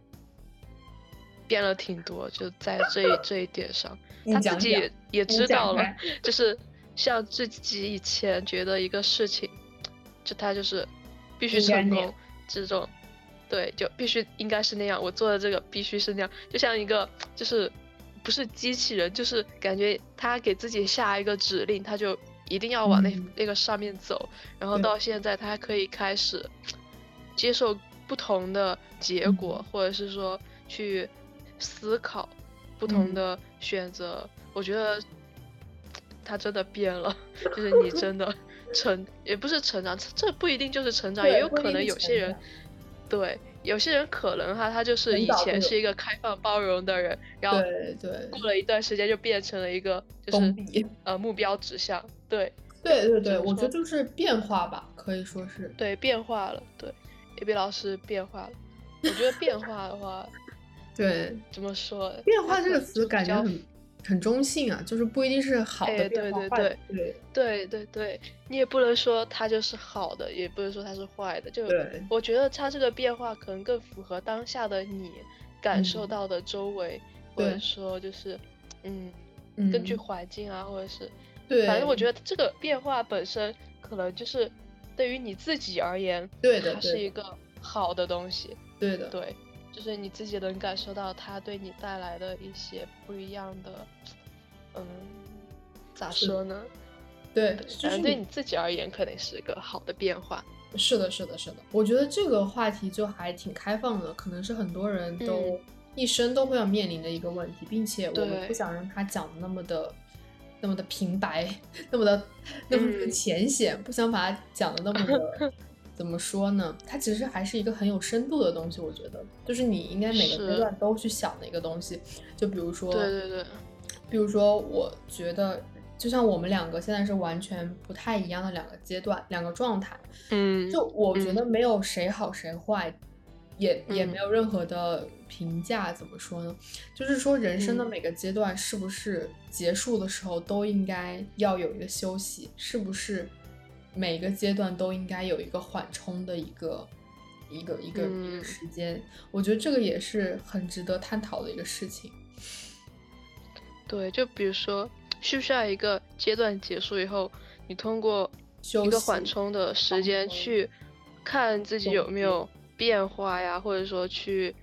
变了挺多，就在这一这一点上，他自己也也知道了，就是像自己以前觉得一个事情，就他就是必须成功这种，对，就必须应该是那样，我做的这个必须是那样，就像一个就是。不是机器人，就是感觉他给自己下一个指令，他就一定要往那那个上面走。然后到现在，他还可以开始接受不同的结果，或者是说去思考不同的选择。我觉得他真的变了，就是你真的成，也不是成长，这不一定就是成长，也有可能有些人对。有些人可能哈，他就是以前是一个开放包容的人，然后过了一段时间就变成了一个就是呃目标指向，对对对对，我觉得就是变化吧，可以说是对变化了，对，A B 老师变化了，我觉得变化的话，对。怎么说？变化这个词感觉很。很中性啊，就是不一定是好的变化，对对对。对对，你也不能说它就是好的，也不能说它是坏的，就我觉得它这个变化可能更符合当下的你感受到的周围，或者说就是嗯，根据环境啊，或者是对，反正我觉得这个变化本身可能就是对于你自己而言，对的，它是一个好的东西，对的，对。就是你自己能感受到它对你带来的一些不一样的，嗯，咋说呢？对，反正对你自己而言，肯定是个好的变化。是的，是的，是的。我觉得这个话题就还挺开放的，可能是很多人都一生都会要面临的一个问题，并且我们不想让他讲的那么的、那么的平白，那么的、那么的浅显，不想把它讲的那么的。怎么说呢？它其实还是一个很有深度的东西，我觉得，就是你应该每个阶段都去想的一个东西。就比如说，对对对，比如说，我觉得就像我们两个现在是完全不太一样的两个阶段、两个状态。嗯，就我觉得没有谁好谁坏，也也没有任何的评价。怎么说呢？就是说，人生的每个阶段是不是结束的时候都应该要有一个休息？是不是？每个阶段都应该有一个缓冲的一个一个一个一个时间，我觉得这个也是很值得探讨的一个事情。对，就比如说，需不需要一个阶段结束以后，你通过一个缓冲的时间去看自己有没有变化呀，或者说去，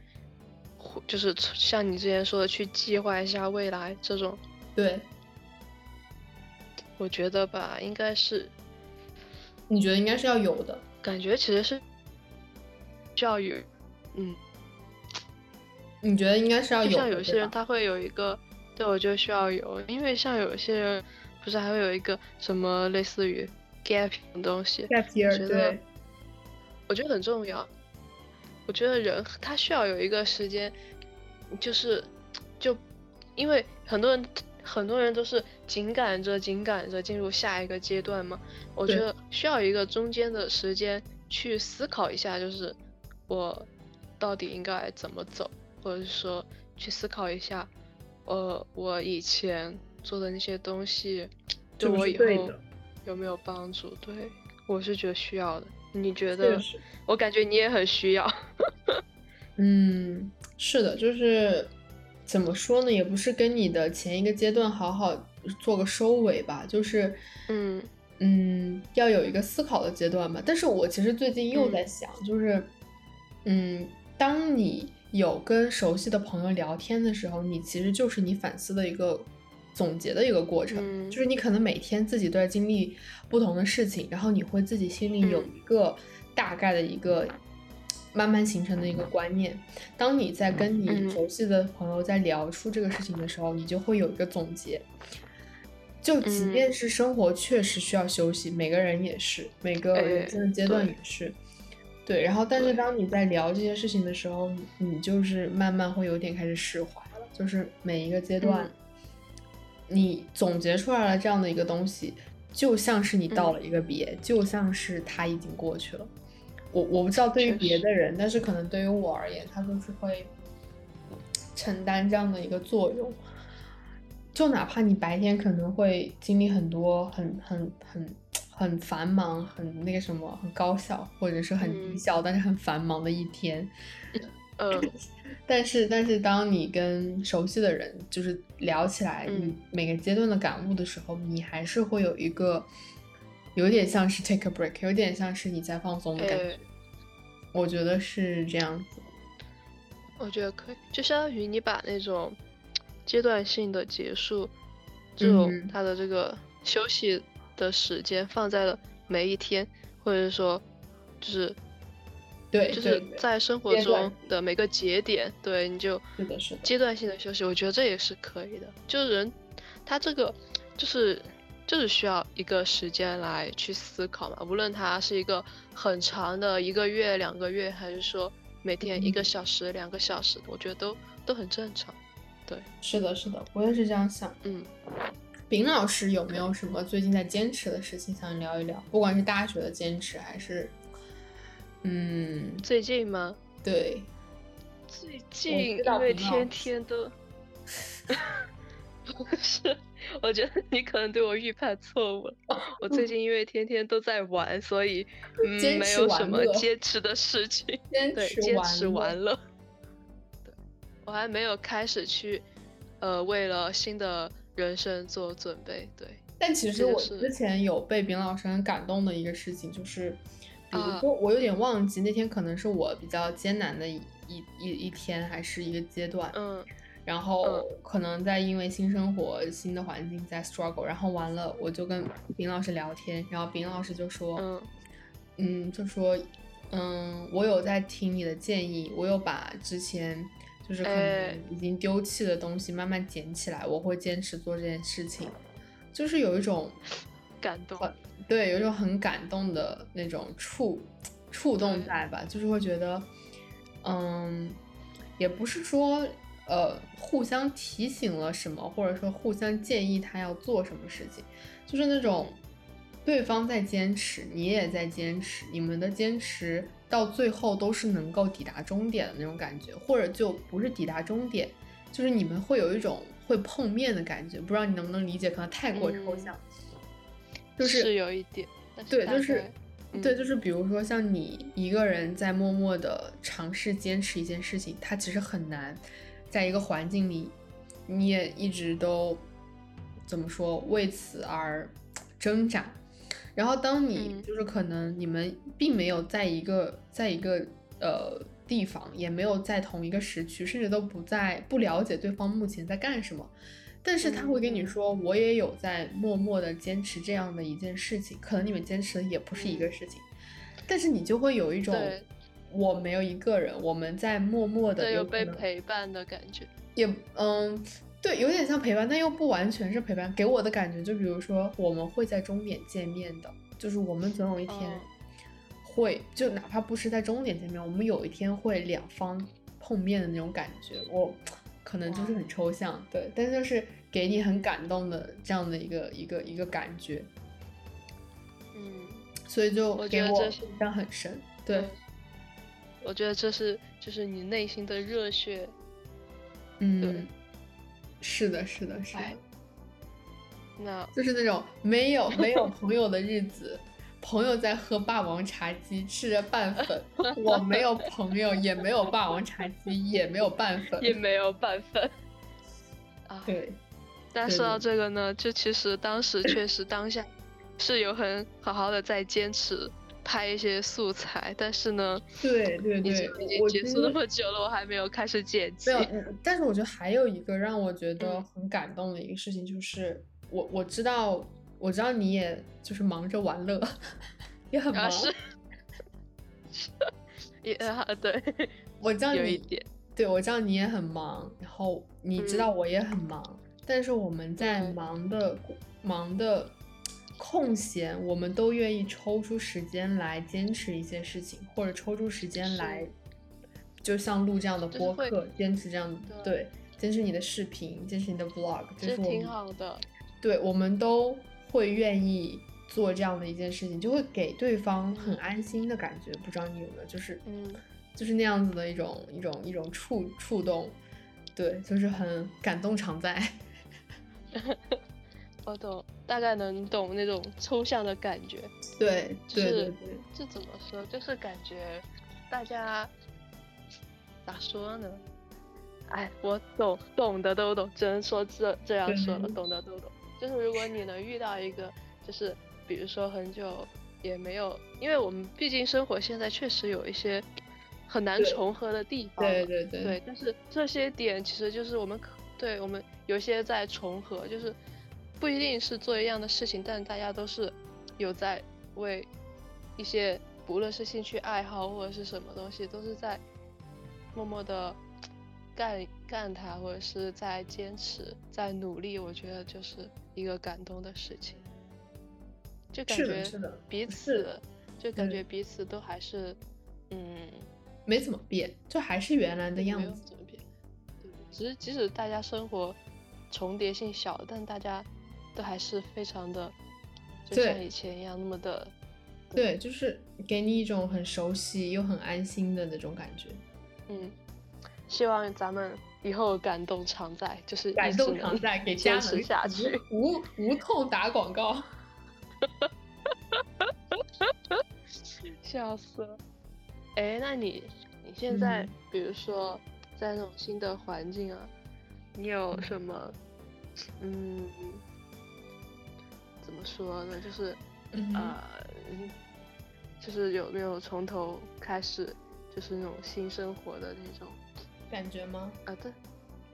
就是像你之前说的，去计划一下未来这种。对，我觉得吧，应该是。你觉得应该是要有的感觉，其实是教育，嗯，你觉得应该是要有。像有些人他会有一个，对我觉得需要有，因为像有些人不是还会有一个什么类似于 gap 的东西，gap year，对，我觉得很重要。我觉得人他需要有一个时间，就是就因为很多人。很多人都是紧赶着紧赶着进入下一个阶段嘛，我觉得需要一个中间的时间去思考一下，就是我到底应该怎么走，或者说去思考一下，呃，我以前做的那些东西 对我以后有没有帮助？对我是觉得需要的，你觉得？我感觉你也很需要。嗯，是的，就是。怎么说呢？也不是跟你的前一个阶段好好做个收尾吧，就是，嗯嗯，要有一个思考的阶段吧。但是我其实最近又在想，就是，嗯，当你有跟熟悉的朋友聊天的时候，你其实就是你反思的一个总结的一个过程。就是你可能每天自己都在经历不同的事情，然后你会自己心里有一个大概的一个慢慢形成的一个观念。当你在跟你熟悉的朋友在聊出这个事情的时候，你就会有一个总结。就即便是生活确实需要休息，每个人也是，每个人生的阶段也是，对。然后，但是当你在聊这些事情的时候，你就是慢慢会有点开始释怀了。就是每一个阶段，你总结出来了这样的一个东西，就像是你道了一个别，就像是它已经过去了。我我不知道对于别的人，但是可能对于我而言，它就是会承担这样的一个作用。就哪怕你白天可能会经历很多很很很很繁忙、很那个什么、很高效或者是很低效，但是很繁忙的一天，嗯，但是但是当你跟熟悉的人就是聊起来你每个阶段的感悟的时候，你还是会有一个有点像是 take a break，有点像是你在放松的感觉。我觉得是这样子。我觉得可以，就相当于你把那种。阶段性的结束，这种他的这个休息的时间放在了每一天，或者说，就是对，就是在生活中的每个节点，对，你就阶段性的休息，我觉得这也是可以的。就是人他这个就是就是需要一个时间来去思考嘛，无论它是一个很长的一个月、两个月，还是说每天一个小时、两个小时，我觉得都都很正常。对，是的，是的，我也是这样想。嗯，丙老师有没有什么最近在坚持的事情想聊一聊？不管是大学的坚持，还是，嗯，最近吗？对，最近因为天天都，不 是，我觉得你可能对我预判错误了。我最近因为天天都在玩，所以嗯，没有什么坚持的事情。对，坚持完了。我还没有开始去，呃，为了新的人生做准备。对，但其实我之前有被丙老师很感动的一个事情，就是，比如说我有点忘记那天可能是我比较艰难的一一一天，还是一个阶段。嗯。然后可能在因为新生活、新的环境在 struggle，然后完了我就跟丙老师聊天，然后丙老师就说，嗯，嗯，就说，嗯，我有在听你的建议，我有把之前。就是可能已经丢弃的东西慢慢捡起来，我会坚持做这件事情，就是有一种 感动，对，有一种很感动的那种触触动在吧，就是会觉得，嗯，也不是说呃互相提醒了什么，或者说互相建议他要做什么事情，就是那种对方在坚持，你也在坚持，你们的坚持。到最后都是能够抵达终点的那种感觉，或者就不是抵达终点，就是你们会有一种会碰面的感觉，不知道你能不能理解？可能太过抽象，就是有一点，对，就是对，就是比如说像你一个人在默默的尝试坚持一件事情，它其实很难，在一个环境里，你也一直都怎么说为此而挣扎。然后，当你就是可能你们并没有在一个在一个呃地方，也没有在同一个时区，甚至都不在不了解对方目前在干什么，但是他会跟你说，我也有在默默的坚持这样的一件事情，可能你们坚持的也不是一个事情，但是你就会有一种我没有一个人，我们在默默的有被陪伴的感觉，也嗯。对，有点像陪伴，但又不完全是陪伴。给我的感觉，就比如说，我们会在终点见面的，就是我们总有一天会，就哪怕不是在终点见面，我们有一天会两方碰面的那种感觉。我可能就是很抽象，对，但就是给你很感动的这样的一个一个一个感觉。嗯，所以就给我印象很深。对，我觉得这是就是你内心的热血。嗯。是的，是的，是的，那就是那种没有没有朋友的日子，朋友在喝霸王茶姬，吃着拌粉，我没有朋友，也没有霸王茶姬，也没有拌粉，也没有拌粉。啊，对。但说到这个呢，就其实当时确实当下是有很好好的在坚持拍一些素材，但是呢，对对对，已经结束那么久了，我还没有开始剪辑。没有，但是我觉得还有一个让我觉 得很感动的一个事情，就是我我知道我知道你也就是忙着玩乐，也很忙。是，也啊，对，我知道有一点。对，我知道你也很忙，然后你知道我也很忙，但是我们在忙的忙的空闲，我们都愿意抽出时间来坚持一些事情，或者抽出时间来，就像录这样的播客，坚持这样对，坚持你的视频，坚持你的 vlog，这是挺好的。对，我们都会愿意做这样的一件事情，就会给对方很安心的感觉。不知道你有没有，就是嗯。就是那样子的一种一种一种触触动，对，就是很感动常在。我懂，大概能懂那种抽象的感觉。对，对对对。这怎么说？就是感觉大家咋说呢？哎，我懂，懂的都懂，只能说这这样说了，懂的都懂。就是如果你能遇到一个，就是比如说很久也没有，因为我们毕竟生活现在确实有一些。很难重合的地方，对对对，对，但是这些点其实就是我们可对我们有些在重合，就是不一定是做一样的事情，但大家都是有在为一些不论是兴趣爱好或者是什么东西，都是在默默的干干它，或者是在坚持在努力。我觉得就是一个感动的事情，就感觉彼此就感觉彼此都还是嗯。没怎么变，就还是原来的样子。没有怎么变，对，只是即使大家生活重叠性小，但大家都还是非常的，就像以前一样那么的。对，就是给你一种很熟悉又很安心的那种感觉。嗯，希望咱们以后感动常在，就是感动常在，给 坚持下去，无无痛打广告。笑死了。哎，那你你现在比如说在那种新的环境啊，你有什么嗯，怎么说呢？就是呃，就是有没有从头开始，就是那种新生活的那种感觉吗？啊，对，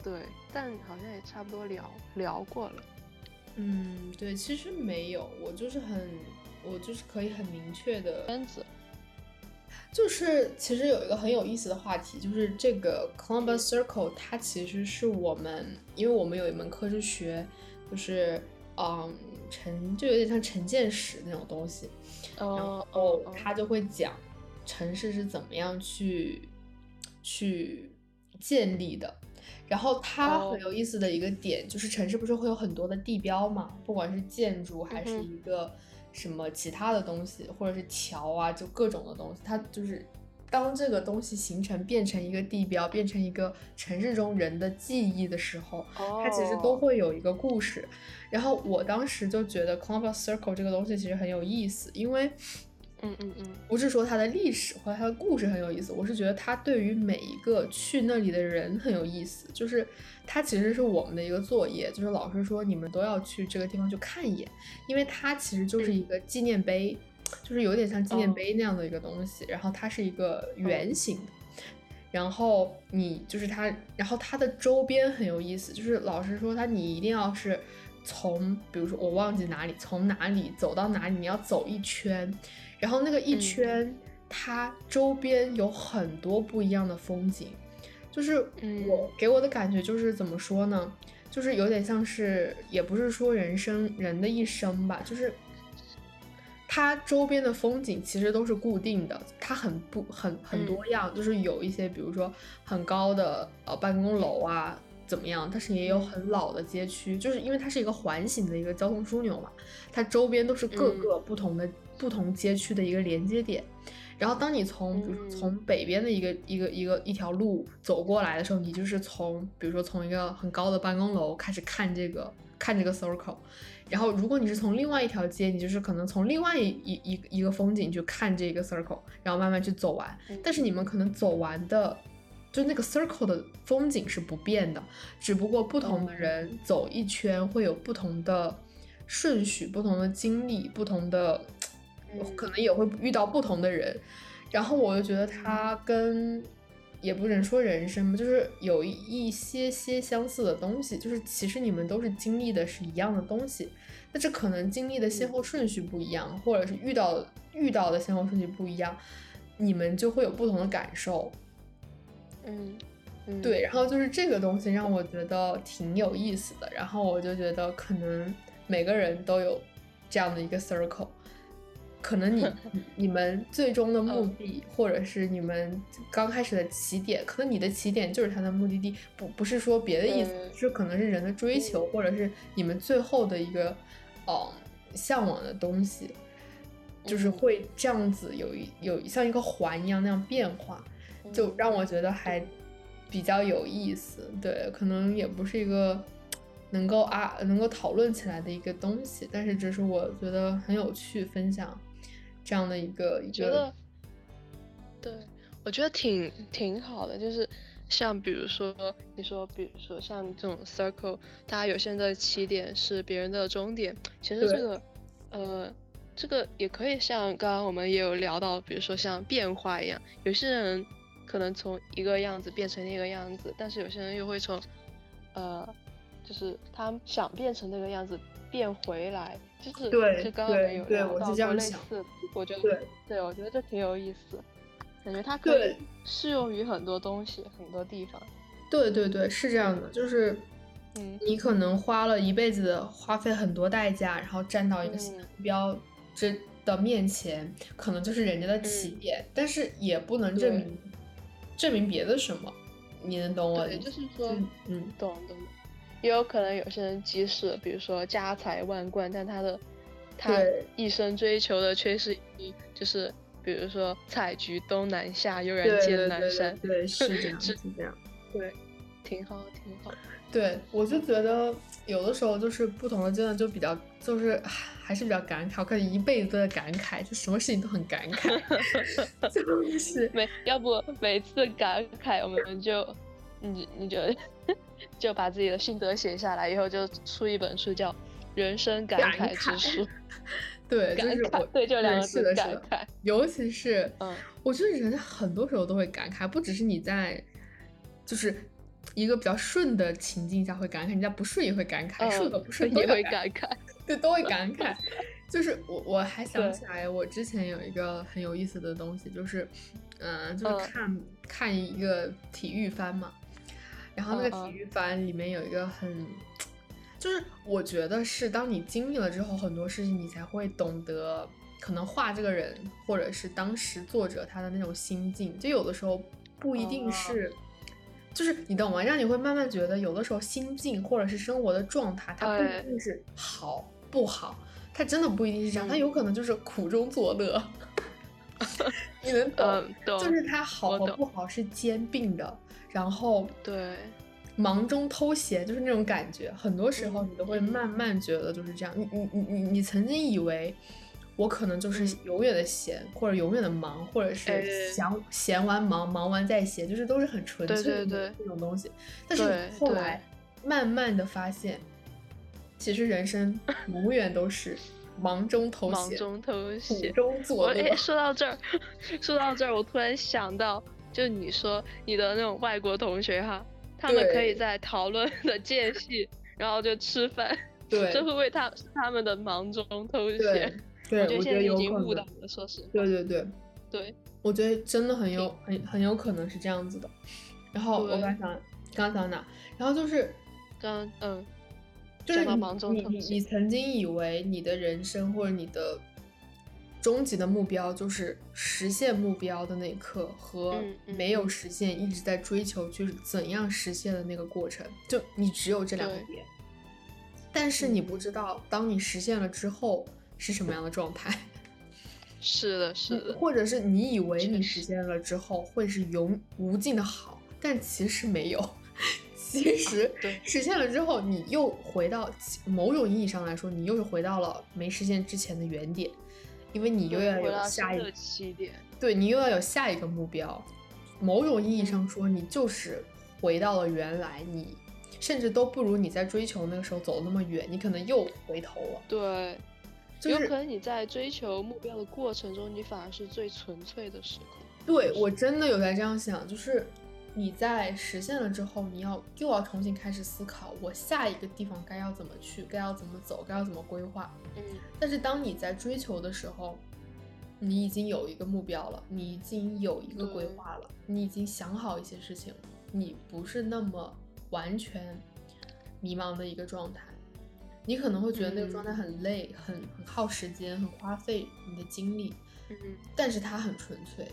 对，但好像也差不多聊聊过了。嗯，对，其实没有，我就是很，我就是可以很明确的圈子。就是其实有一个很有意思的话题，就是这个 Columbus Circle，它其实是我们，因为我们有一门课是学，就是嗯，城就有点像城建史那种东西，然后他就会讲城市是怎么样去去建立的，然后它很有意思的一个点就是城市不是会有很多的地标嘛，不管是建筑还是一个。什么其他的东西，或者是桥啊，就各种的东西，它就是当这个东西形成变成一个地标，变成一个城市中人的记忆的时候，它其实都会有一个故事。然后我当时就觉得 Columbus Circle 这个东西其实很有意思，因为。嗯嗯嗯，不是说它的历史或者它的故事很有意思，我是觉得它对于每一个去那里的人很有意思。就是它其实是我们的一个作业，就是老师说你们都要去这个地方去看一眼，因为它其实就是一个纪念碑，就是有点像纪念碑那样的一个东西。然后它是一个圆形，然后你就是它，然后它的周边很有意思，就是老师说它你一定要是从，比如说我忘记哪里，从哪里走到哪里，你要走一圈。然后那个一圈，它周边有很多不一样的风景，就是我给我的感觉就是怎么说呢，就是有点像是，也不是说人生人的一生吧，就是它周边的风景其实都是固定的，它很不很很多样，就是有一些比如说很高的呃办公楼啊怎么样，但是也有很老的街区，就是因为它是一个环形的一个交通枢纽嘛，它周边都是各个不同的。不同街区的一个连接点，然后当你从比如说从北边的一个一个一个一条路走过来的时候，你就是从比如说从一个很高的办公楼开始看这个看这个 circle，然后如果你是从另外一条街，你就是可能从另外一一一个风景去看这个 circle，然后慢慢去走完，但是你们可能走完的就那个 circle 的风景是不变的，只不过不同的人走一圈会有不同的。顺序、不同的经历、不同的，嗯可能也会遇到不同的人。然后我就觉得他跟也不能说人生吧，就是有一一些些相似的东西，就是其实你们都是经历的是一样的东西，但是可能经历的先后顺序不一样，或者是遇到遇到的先后顺序不一样，你们就会有不同的感受。嗯嗯，对，然后就是这个东西让我觉得挺有意思的，然后我就觉得可能每个人都有这样的一个 circle，可能你 你们最终的目的，或者是你们刚开始的起点，可能你的起点就是他的目的地，不不是说别的意思，嗯是可能是人的追求，或者是你们最后的一个哦向往的东西，就是嗯会这样子有一有像一个环一样那样变化。就让我觉得还比较有意思。对，可能也不是一个能够啊能够讨论起来的一个东西，但是只是我觉得很有趣，分享这样的一个一个觉得，对，我觉得挺挺好的，就是像比如说你说，比如说像这种 circle，它有些人的起点是别人的终点，其实这个，呃，这个也可以像刚刚我们也有聊到，比如说像变化一样，有些人可能从一个样子变成另一个样子，但是有些人又会从，呃，就是他想变成那个样子变回来，就是对就刚刚有聊到这样类似的，我觉得对对，我觉得这挺有意思，感觉它可以适用于很多东西、很多地方。对对对是这样的，就是嗯你可能花了一辈子，花费很多代价，然后站到一个新的嗯目标这的面前，可能就是人家的起嗯点，但是也不能证明证明别的什么，你能懂我的对，意思？就是说，嗯嗯。懂懂。也有可能有些人即使比如说家财万贯，但他的他一生追求的却是一就是比如说采菊东南下，悠然见对对对南山。对对，是这 样，是这样。对，挺好，挺好。对，我就觉得有的时候就是不同的阶段就比较，就是还是比较感慨，我感觉一辈子都在感慨，就什么事情都很感慨，就是每要不每次感慨，我们就你你就就把自己的心得写下来，以后就出一本书叫《人生感感慨之慨书》。对，就感是我，慨对就两个字是的，是感的慨，尤其是，嗯，我觉得人很多时候都会感慨，不只是你在，就是一个比较顺的情境下会感慨，你在不顺也会感慨，顺和嗯不顺也会感感慨。对，都会感 慨。就是我我还想起来，我之前有一个很有意思的东西，就是，嗯、就是嗯看、看一个体育番嘛，然后那个体育班里面有一个很，就是我觉得是当你经历了之后，很多事情你才会懂得，可能画这个人或者是当时作者他的那种心境，就有的时候不一定哦是。就是你懂吗？让你会慢慢觉得，有的时候心境或者是生活的状态，它不哎一定是好不好，它真的不一定是这样，它嗯有可能就是苦中作乐。你能懂？嗯，懂。就是它好和不好是兼并的，然后对，忙中偷闲，就是那种感觉。很多时候嗯你都会嗯慢慢觉得就是这样。你你你你你曾经以为我可能就是嗯永远的闲，或者永远的忙，或者是想闲闲完忙，忙完再闲，就是都是很纯粹的对对那种东西。但是后来慢慢的发现，其实人生 永远都是忙中偷闲，忙中偷苦闲。中。说到这儿，说到这儿，我突然想到，就你说你的那种外国同学哈，他们可以在讨论的间隙，然后就吃饭，对这会不会他是他们的忙中偷闲？对，我觉得我觉得现在已经。误导了，说实话。对对对，对，我觉得真的很有很很有可能是这样子的。然后我刚想刚想哪，然后就是刚嗯，就是你忙中偷闲你曾经以为你的人生或者你的终极的目标就是实现目标的那一刻和没有实现一直在追求就是怎样实现的那个过程，就你只有这两个点，但是你嗯。不知道当你实现了之后是什么样的状态。是的，是的，或者是你以为你实现了之后会是永无尽的好，但其实没有。其实 实现了之后，你又回到某种意义上来说，你又是回到了没实现之前的原点，因为你又要有下一个，起点。对你又要有下一个目标。某种意义上说，你就是回到了原来你甚至都不如你在追求那个时候走那么远，你可能又回头了。对，就是有可能你在追求目标的过程中，你反而是最纯粹的时刻。对我真的有在这样想，就是你在实现了之后，你要又要重新开始思考，我下一个地方该要怎么去，该要怎么走，该要怎么规划。嗯，但是当你在追求的时候，你已经有一个目标了，你已经有一个规划了，你已经想好一些事情了，你不是那么完全迷茫的一个状态。你可能会觉得那个状态嗯很累，很很耗时间，很花费你的精力，嗯，但是它很纯粹。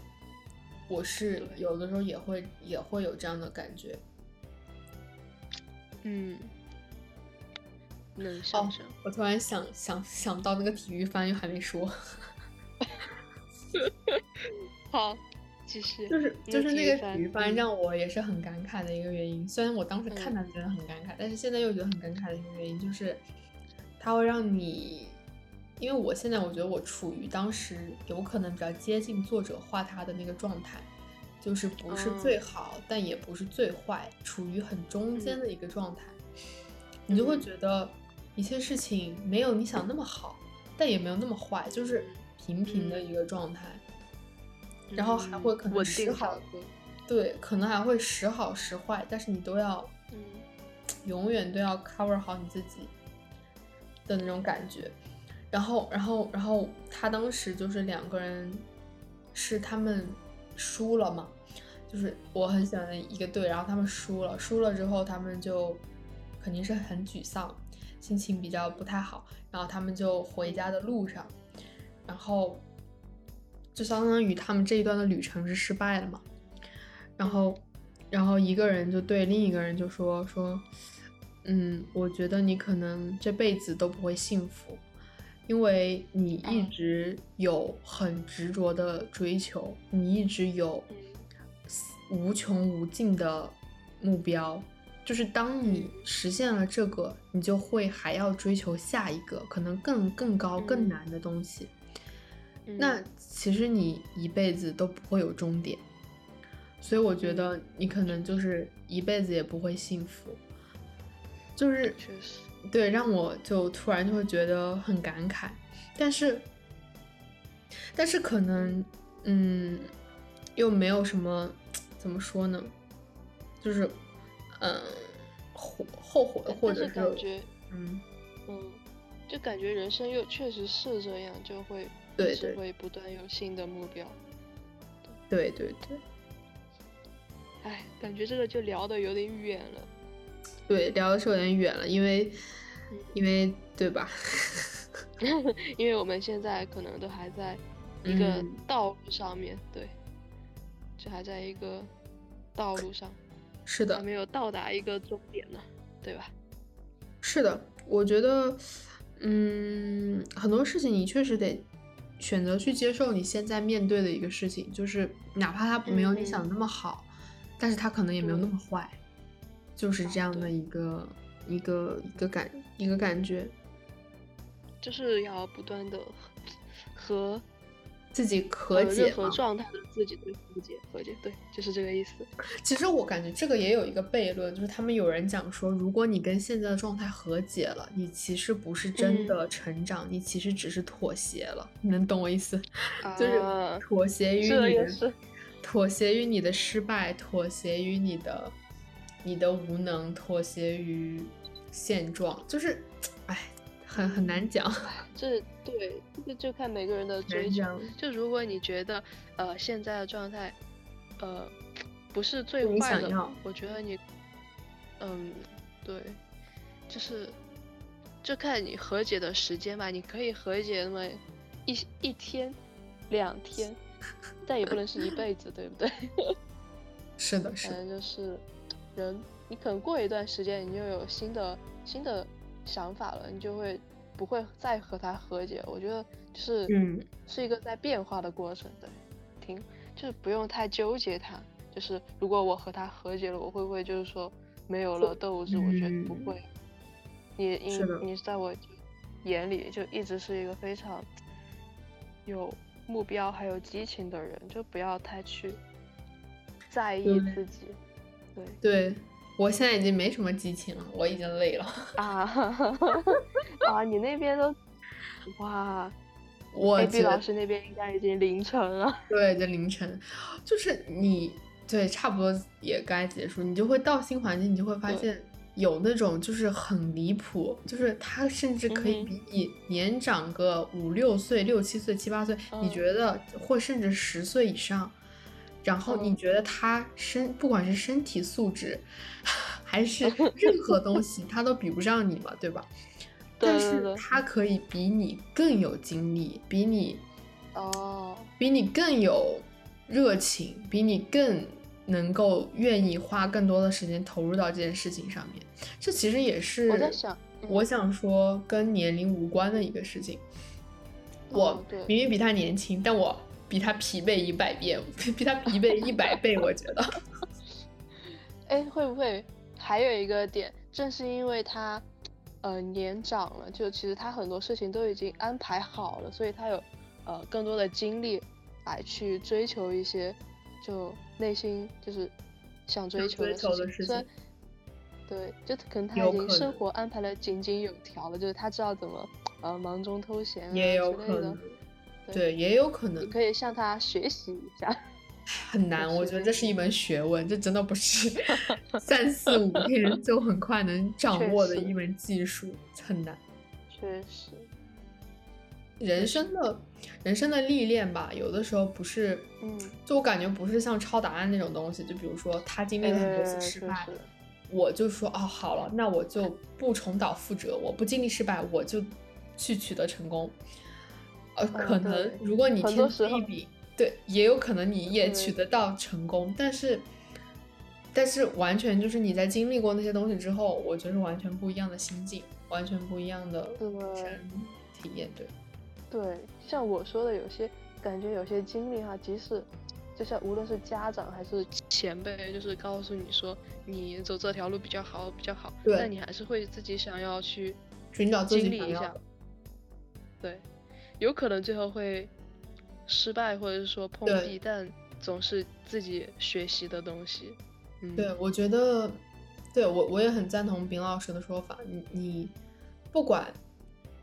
我是有的时候也会也会有这样的感觉。嗯，能想象。我突然想想想到那个体育番，又还没说。好，继续。就是那就是那个体育番体育番嗯让我也是很感慨的一个原因。虽然我当时看嗯到觉得很感慨，但是现在又觉得很感慨的一个原因就是，它会让你，因为我现在我觉得我处于当时有可能比较接近作者画他的那个状态，就是不是最哦好，但也不是最坏，处于很中间嗯。的一个状态，你就会嗯。觉得一切事情没有你想那么好，但也没有那么坏，就是平平的嗯。一个状态。然后还会可能时好对，可能还会时好时坏，但是你都要嗯。永远都要 cover 好你自己的那种感觉。然后，然后，然后他当时就是两个人是他们输了嘛，就是我很喜欢的一个队，然后他们输了，输了之后他们就肯定是很沮丧，心情比较不太好，然后他们就回家的路上，然后就相当于他们这一段的旅程是失败了嘛。然后，然后一个人就对另一个人就说说，嗯，我觉得你可能这辈子都不会幸福，因为你一嗯直有很执着的追求，你一直有嗯无穷无尽的目标，就是当你实现了这个，你就会还要追求下一个，可能更更高、更嗯。难的东西。嗯。那其实你一辈子都不会有终点，所以我觉得你可能就是一辈子也不会幸福，就是对，让我就突然就会觉得很感慨，但是，但是可能，嗯，又没有什么，怎么说呢，就是，嗯，后后悔或者是感觉嗯，嗯，就感觉人生又确实是这样，就会对对会不断有新的目标。对对对哎，感觉这个就聊的有点远了。对，聊的是有点远了，因为嗯因为对吧？因为我们现在可能都还在一个嗯道路上面，对，就还在一个道路上，是的还，没有到达一个终点呢，对吧？是的，我觉得，嗯，很多事情你确实得选择去接受你现在面对的一个事情，就是哪怕它没有你想的那么好，但是它可能也没有那么坏，就是这样的一个一个一个感一个感觉，就是要不断的和自己和呃解和。状态的自己对和解和解，对，就是这个意思。其实我感觉这个也有一个悖论，就是他们有人讲说，如果你跟现在的状态和解了，你其实不是真嗯的成长，你其实只是妥协了。你能懂我意思？就是啊妥协于你的妥协于你的失败，妥协于你的你的无能，妥协于现状，就是，哎，很很难讲，这对，这个就看每个人的追求。就如果你觉得呃现在的状态，呃不是最坏的我觉得你，嗯，对，就是就看你和解的时间吧。你可以和解那么一一天、两天，但也不能是一辈子，对不对？是的，是反，正就是人，你可能过一段时间，你就有新的新的想法了，你就会不会再和他和解。我觉得就是嗯，是一个在变化的过程，对，挺就是不用太纠结他。就是如果我和他和解了，我会不会就是说没有了斗志？我觉得不嗯会。你你你在我眼里就一直是一个非常有目标还有激情的人，就不要太去在意自己。对，对，我现在已经没什么激情了，我已经累了。啊啊！你那边都哇，我 A B 老师那边应该已经凌晨了。对，就凌晨，就是你对，差不多也该结束，你就会到新环境，你就会发现有那种就是很离谱，就是他甚至可以比你年长个五六岁、六七岁、七八岁，你觉得或甚至十岁以上。然后你觉得他身不管是身体素质，还是任何东西，他都比不上你嘛，对吧？但是他可以比你更有精力，比你哦，比你更有热情，比你更能够愿意花更多的时间投入到这件事情上面。这其实也是我在想，我想说跟年龄无关的一个事情。我明明比他年轻，但我。比他疲惫一百遍，比他疲惫一百倍，我觉得。哎，会不会还有一个点，正是因为他，呃，年长了，就其实他很多事情都已经安排好了，所以他有，呃，更多的精力来去追求一些，就内心就是想追求的事情。对，就可能他已经生活安排的井井有条了，就是他知道怎么，呃，忙中偷闲啊之类的。对，也有可能。你可以向他学习一下。很难，我觉得这是一门学问，这真的不是 三四五天就很快能 掌握的一门技术，很难。确实。人生的，人生的历练吧，有的时候不是，嗯，就我感觉不是像抄答案那种东西。就比如说他经历了很多次失败，我就说哦，好了，那我就不重蹈覆辙，我不经历失败，我就去取得成功。呃，可能如果你天赋异禀，对，也有可能你也取得到成功，但是，但是完全就是你在经历过那些东西之后，我觉得是完全不一样的心境，完全不一样的体验，对。对，像我说的，有些感觉，有些经历哈，即使就像无论是家长还是前辈，就是告诉你说你走这条路比较好，比较好，但你还是会自己想要去寻找经历一下，对。有可能最后会失败，或者是说碰壁，但总是自己学习的东西。嗯，对，我觉得，对我我也很赞同丙老师的说法。你你不管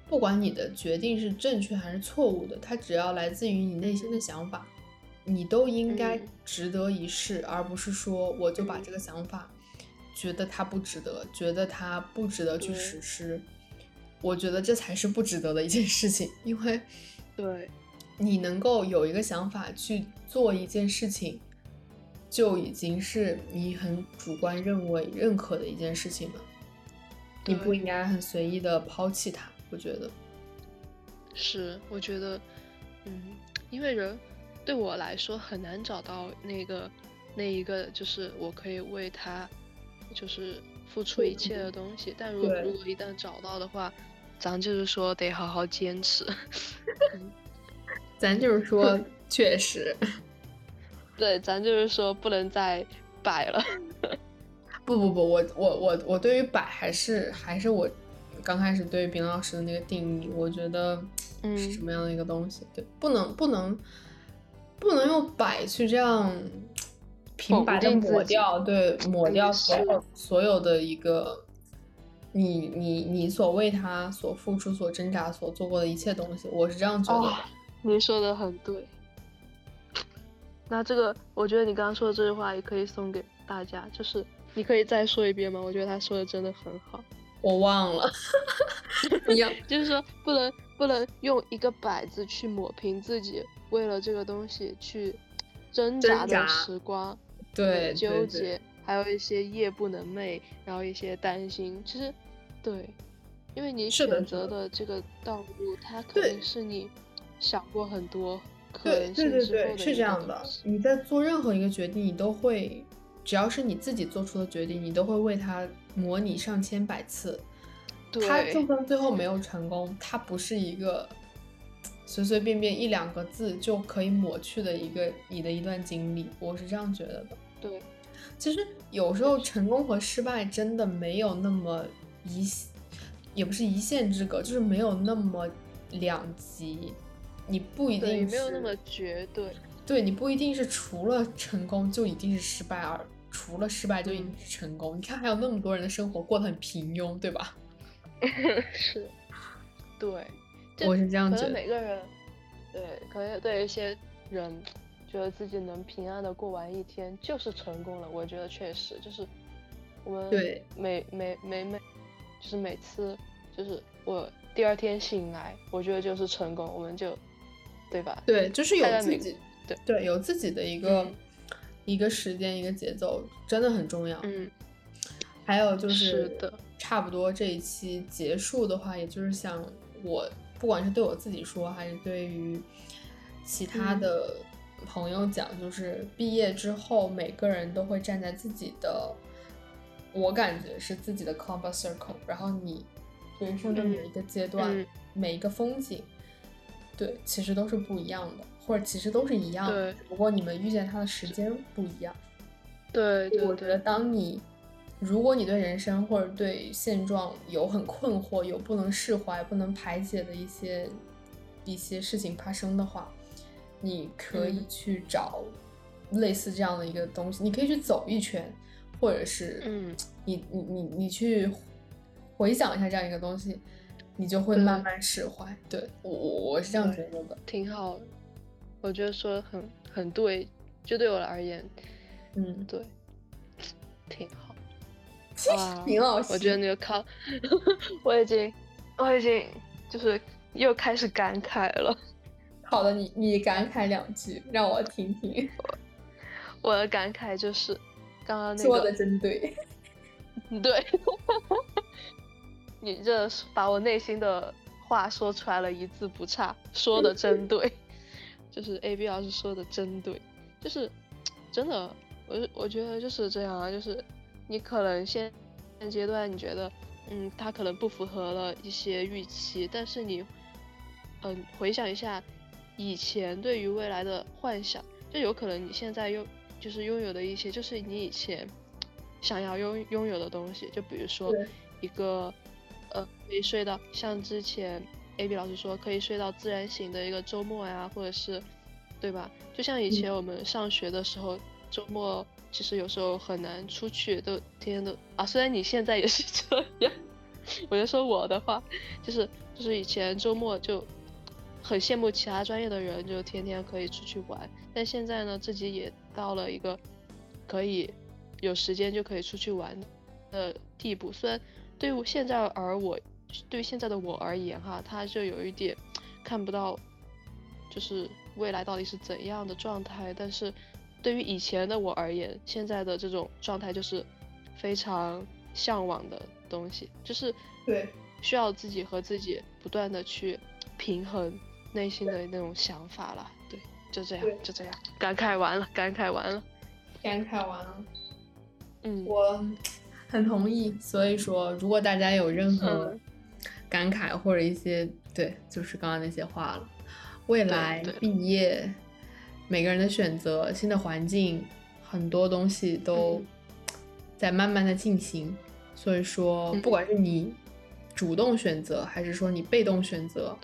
不管你的决定是正确还是错误的，它只要来自于你内心的想法，你都应该值得一试，而不是说我就把这个想法觉得它不值得，觉得它不值得去实施。我觉得这才是不值得的一件事情，因为，对，你能够有一个想法去做一件事情，就已经是你很主观认为认可的一件事情了。你不应该很随意的抛弃它。我觉得，是，我觉得，嗯，因为人对我来说很难找到那个那一个，就是我可以为他，就是付出一切的东西。但如果如果一旦找到的话，咱就是说得好好坚持，咱就是说 确实，对，咱就是说不能再摆了。不不不，我我我我对于摆还是还是我刚开始对于冰老师的那个定义，我觉得是什么样的一个东西？对，不能不能不能用摆去这样平白的抹掉，对，抹掉所有所有的一个。你你你所为他所付出、所挣扎、所做过的一切东西，我是这样觉得。你说的很对。那这个，我觉得你刚刚说的这句话也可以送给大家，就是你可以再说一遍吗？我觉得他说的真的很好。我忘了。一样，就是说不能不能用一个摆字去抹平自己为了这个东西去挣扎的时光，对纠结。还有一些夜不能寐，然后一些担心，其实，对，因为你选择的这个道路，它可能是你想过很多可能性之后的是这样的。你在做任何一个决定，你都会，只要是你自己做出的决定，你都会为它模拟上千百次。它就算最后没有成功，它不是一个随随便便一两个字就可以抹去的一个你的一段经历。我是这样觉得的。对。其实有时候成功和失败真的没有那么一，也不是一线之隔，就是没有那么两极。你不一定没有那么绝对。对你不一定是除了成功就一定是失败，而除了失败就一定是成功。你看，还有那么多人的生活过得很平庸，对吧？是，对，我是这样觉得。每个人，对，可能对一些人觉得自己能平安的过完一天就是成功了。我觉得确实就是我们对每每每每就是每次就是我第二天醒来，我觉得就是成功，我们就对吧？对，就是有自己对对有自己的一个一个时间一个节奏，真的很重要。嗯，还有就是是的。差不多这一期结束的话，也就是想我不管是对我自己说，还是对于其他的朋友讲，就是毕业之后，每个人都会站在自己的，我感觉是自己的 comfort circle，然后你人生的每一个阶段，每一个风景，对，其实都是不一样的，或者其实都是一样的，不过你们遇见他的时间不一样。对，我觉得当你。如果你对人生或者对现状有很困惑、有不能释怀、不能排解的一些一些事情发生的话，你可以去找类似这样的一个东西，你可以去走一圈，或者是嗯，你你你你去回想一下这样一个东西，你就会慢慢释怀。对我我我是这样觉得的，挺好。我觉得说的很很对，就对我而言，嗯，对，挺好。哇，挺好我觉得那个靠，我已经，我已经就是又开始感慨了。好的，你你感慨两句，让我听听。我的感慨就是刚刚那个说的真对，对，你这把我内心的话说出来了，一字不差，说的真对。就是 A B 老师说的真对，就是真的，我我觉得就是这样啊，就是。你可能现现阶段你觉得，嗯，他可能不符合了一些预期，但是你，嗯，回想一下以前对于未来的幻想，就有可能你现在拥就是拥有的一些，就是你以前想要拥拥有的东西，就比如说一个，呃，可以睡到像之前 A B 老师说可以睡到自然醒的一个周末呀，或者是，对吧？就像以前我们上学的时候，周末。其实有时候很难出去，都天天都啊。虽然你现在也是这样，我就说我的话，就是就是以前周末就很羡慕其他专业的人，就天天可以出去玩。但现在呢，自己也到了一个可以有时间就可以出去玩的地步。虽然对于现在而我，对于现在的我而言哈，他就有一点看不到，就是未来到底是怎样的状态，但是。对于以前的我而言，现在的这种状态就是非常向往的东西，就是对需要自己和自己不断的去平衡内心的那种想法了。对，就这样，就这样，感慨完了，感慨完了，感慨完了。嗯，我很同意。所以说，如果大家有任何感慨或者一些对，就是刚刚那些话了，未来毕业。每个人的选择，新的环境，很多东西都在慢慢的进行。所以说，不管是你主动选择，还是说你被动选择，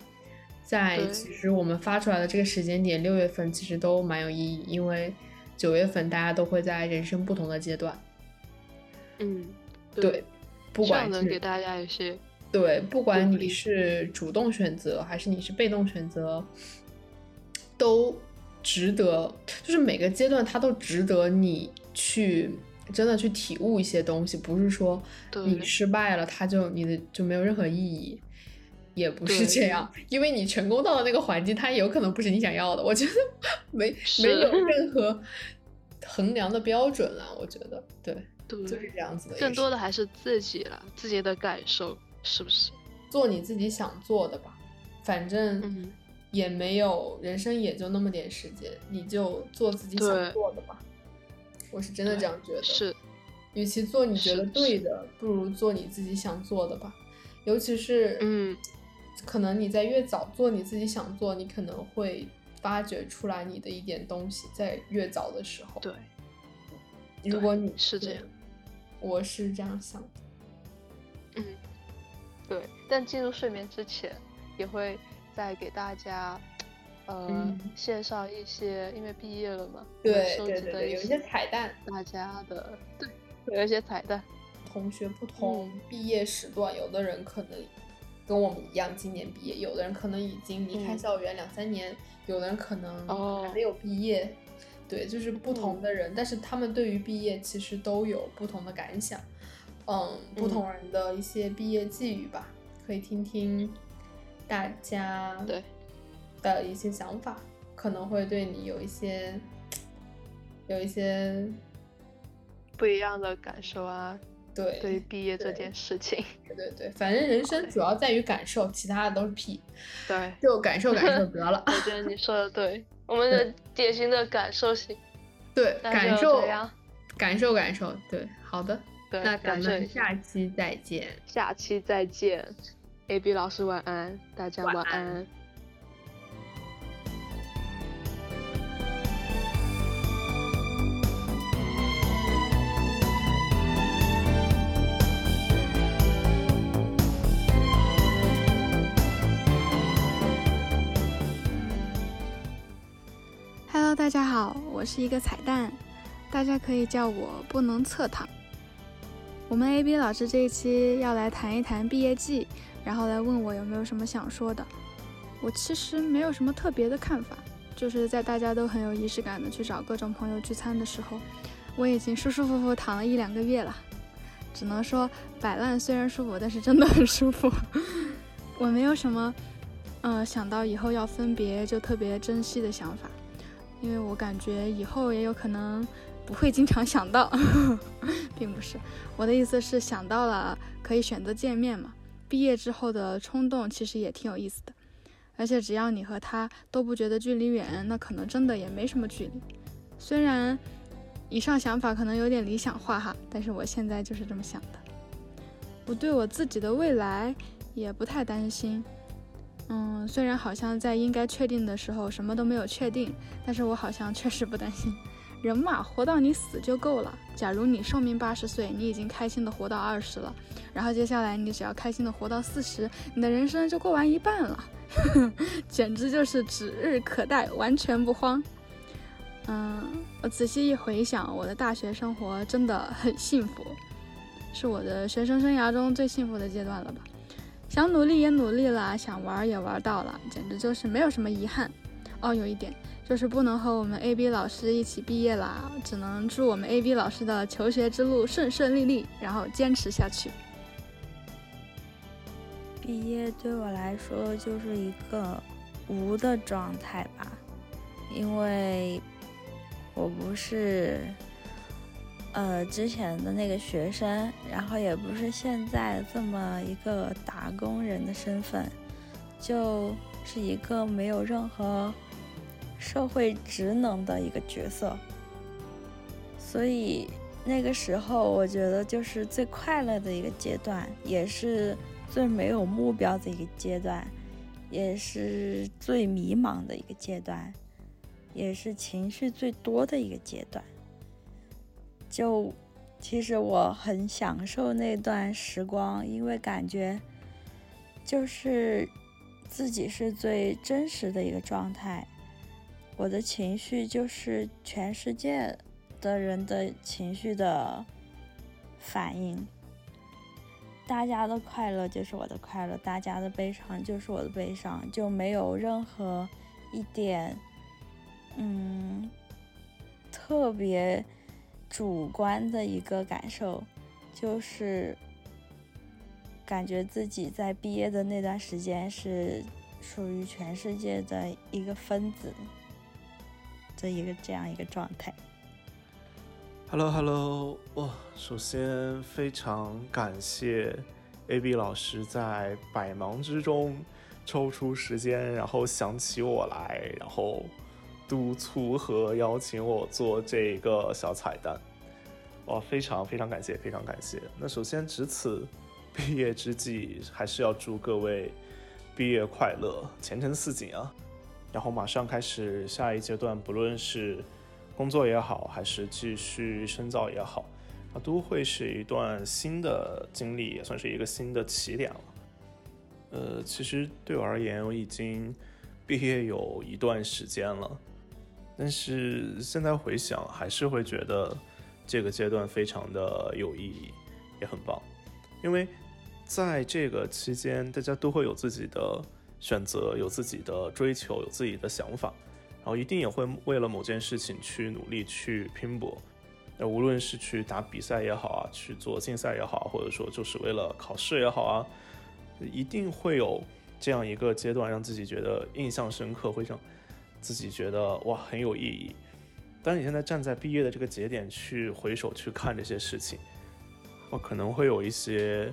在其实我们发出来的这个时间点，六月份其实都蛮有意义，因为九月份大家都会在人生不同的阶段。嗯，对，不管能给大家一些对，不管你是主动选择还是你是被动选择，都。值得，就是每个阶段它都值得你去真的去体悟一些东西，不是说你失败了，它就你的就没有任何意义，也不是这样，因为你成功到了那个环境，它有可能不是你想要的。我觉得 没没有 任何衡量的标准了，我觉得对，就是这样子的。更多的还是自己了，自己的感受是不是？做你自己想做的吧，反正。也没有，人生也就那么点时间，你就做自己想做的吧。我是真的这样觉得。是，与其做你觉得对的，不如做你自己想做的吧。尤其是，嗯，可能你在越早做你自己想做，你可能会发掘出来你的一点东西，在越早的时候。对。如果你是这样，我是这样想的。嗯，对。但进入睡眠之前，也会。再给大家，呃线上一些，因为毕业了嘛，对收集的对对，有一些彩蛋，大家的对，有一些彩蛋。同学不同毕业时段，有的人可能跟我们一样今年毕业，有的人可能已经离开校园两三年，有的人可能还没有毕业。对，就是不同的人，但是他们对于毕业其实都有不同的感想。嗯，不同人的一些毕业寄语吧，可以听听大家对的一些想法，可能会对你有一些有一些不一样的感受啊。对，对于毕业这件事情，对对对，反正人生主要在于感受，其他的都是屁。对，就感受感受得了。我觉得你说的对，我们的典型的感受型。对，感受，感受感受，对，好的，那咱们下期再见。下期再见，A B 老师晚安，大家晚安。哈喽大家好，我是一个彩蛋，大家可以叫我不能侧躺。我们 A B 老师这一期要来谈一谈毕业季，然后来问我有没有什么想说的。我其实没有什么特别的看法，就是在大家都很有仪式感的去找各种朋友聚餐的时候，我已经舒舒服服躺了一两个月了。只能说摆烂虽然舒服，但是真的很舒服。我没有什么，嗯，想到以后要分别就特别珍惜的想法。因为我感觉以后也有可能不会经常想到，并不是我的意思是想到了可以选择见面嘛。毕业之后的冲动其实也挺有意思的，而且只要你和他都不觉得距离远，那可能真的也没什么距离。虽然以上想法可能有点理想化哈，但是我现在就是这么想的。我对我自己的未来也不太担心。嗯，虽然好像在应该确定的时候什么都没有确定，但是我好像确实不担心。人嘛，活到你死就够了。假如你寿命八十岁，你已经开心的活到二十了，然后接下来你只要开心的活到四十，你的人生就过完一半了，简直就是指日可待，完全不慌。嗯，我仔细一回想，我的大学生活真的很幸福，是我的学生生涯中最幸福的阶段了吧。想努力也努力了，想玩也玩到了，简直就是没有什么遗憾。哦，有一点就是不能和我们 A B 老师一起毕业啦，只能祝我们 A B 老师的求学之路顺顺利利，然后坚持下去。毕业对我来说就是一个无的状态吧，因为我不是。呃，之前的那个学生，然后也不是现在这么一个打工人的身份，就是一个没有任何社会职能的一个角色。所以那个时候，我觉得就是最快乐的一个阶段，也是最没有目标的一个阶段，也是最迷茫的一个阶段，也是情绪最多的一个阶段。就其实我很享受那段时光，因为感觉就是自己是最真实的一个状态，我的情绪就是全世界的人的情绪的反应，大家的快乐就是我的快乐，大家的悲伤就是我的悲伤，就没有任何一点嗯特别。主观的一个感受，就是感觉自己在毕业的那段时间是属于全世界的一个分子的一个这样一个状态。Hello Hello，哇，首先非常感谢 AB 老师在百忙之中抽出时间，然后想起我来，然后。督促和邀请我做这个小彩蛋，哇，非常非常感谢，非常感谢。那首先，值此毕业之际，还是要祝各位毕业快乐，前程似锦啊！然后马上开始下一阶段，不论是工作也好，还是继续深造也好，啊，都会是一段新的经历，也算是一个新的起点了。呃，其实对我而言，我已经。毕业有一段时间了，但是现在回想，还是会觉得这个阶段非常的有意义，也很棒，因为在这个期间，大家都会有自己的选择，有自己的追求，有自己的想法，然后一定也会为了某件事情去努力去拼搏。那无论是去打比赛也好啊，去做竞赛也好，或者说就是为了考试也好啊，一定会有这样一个阶段，让自己觉得印象深刻，会让自己觉得哇很有意义。当你现在站在毕业的这个节点去回首去看这些事情，我可能会有一些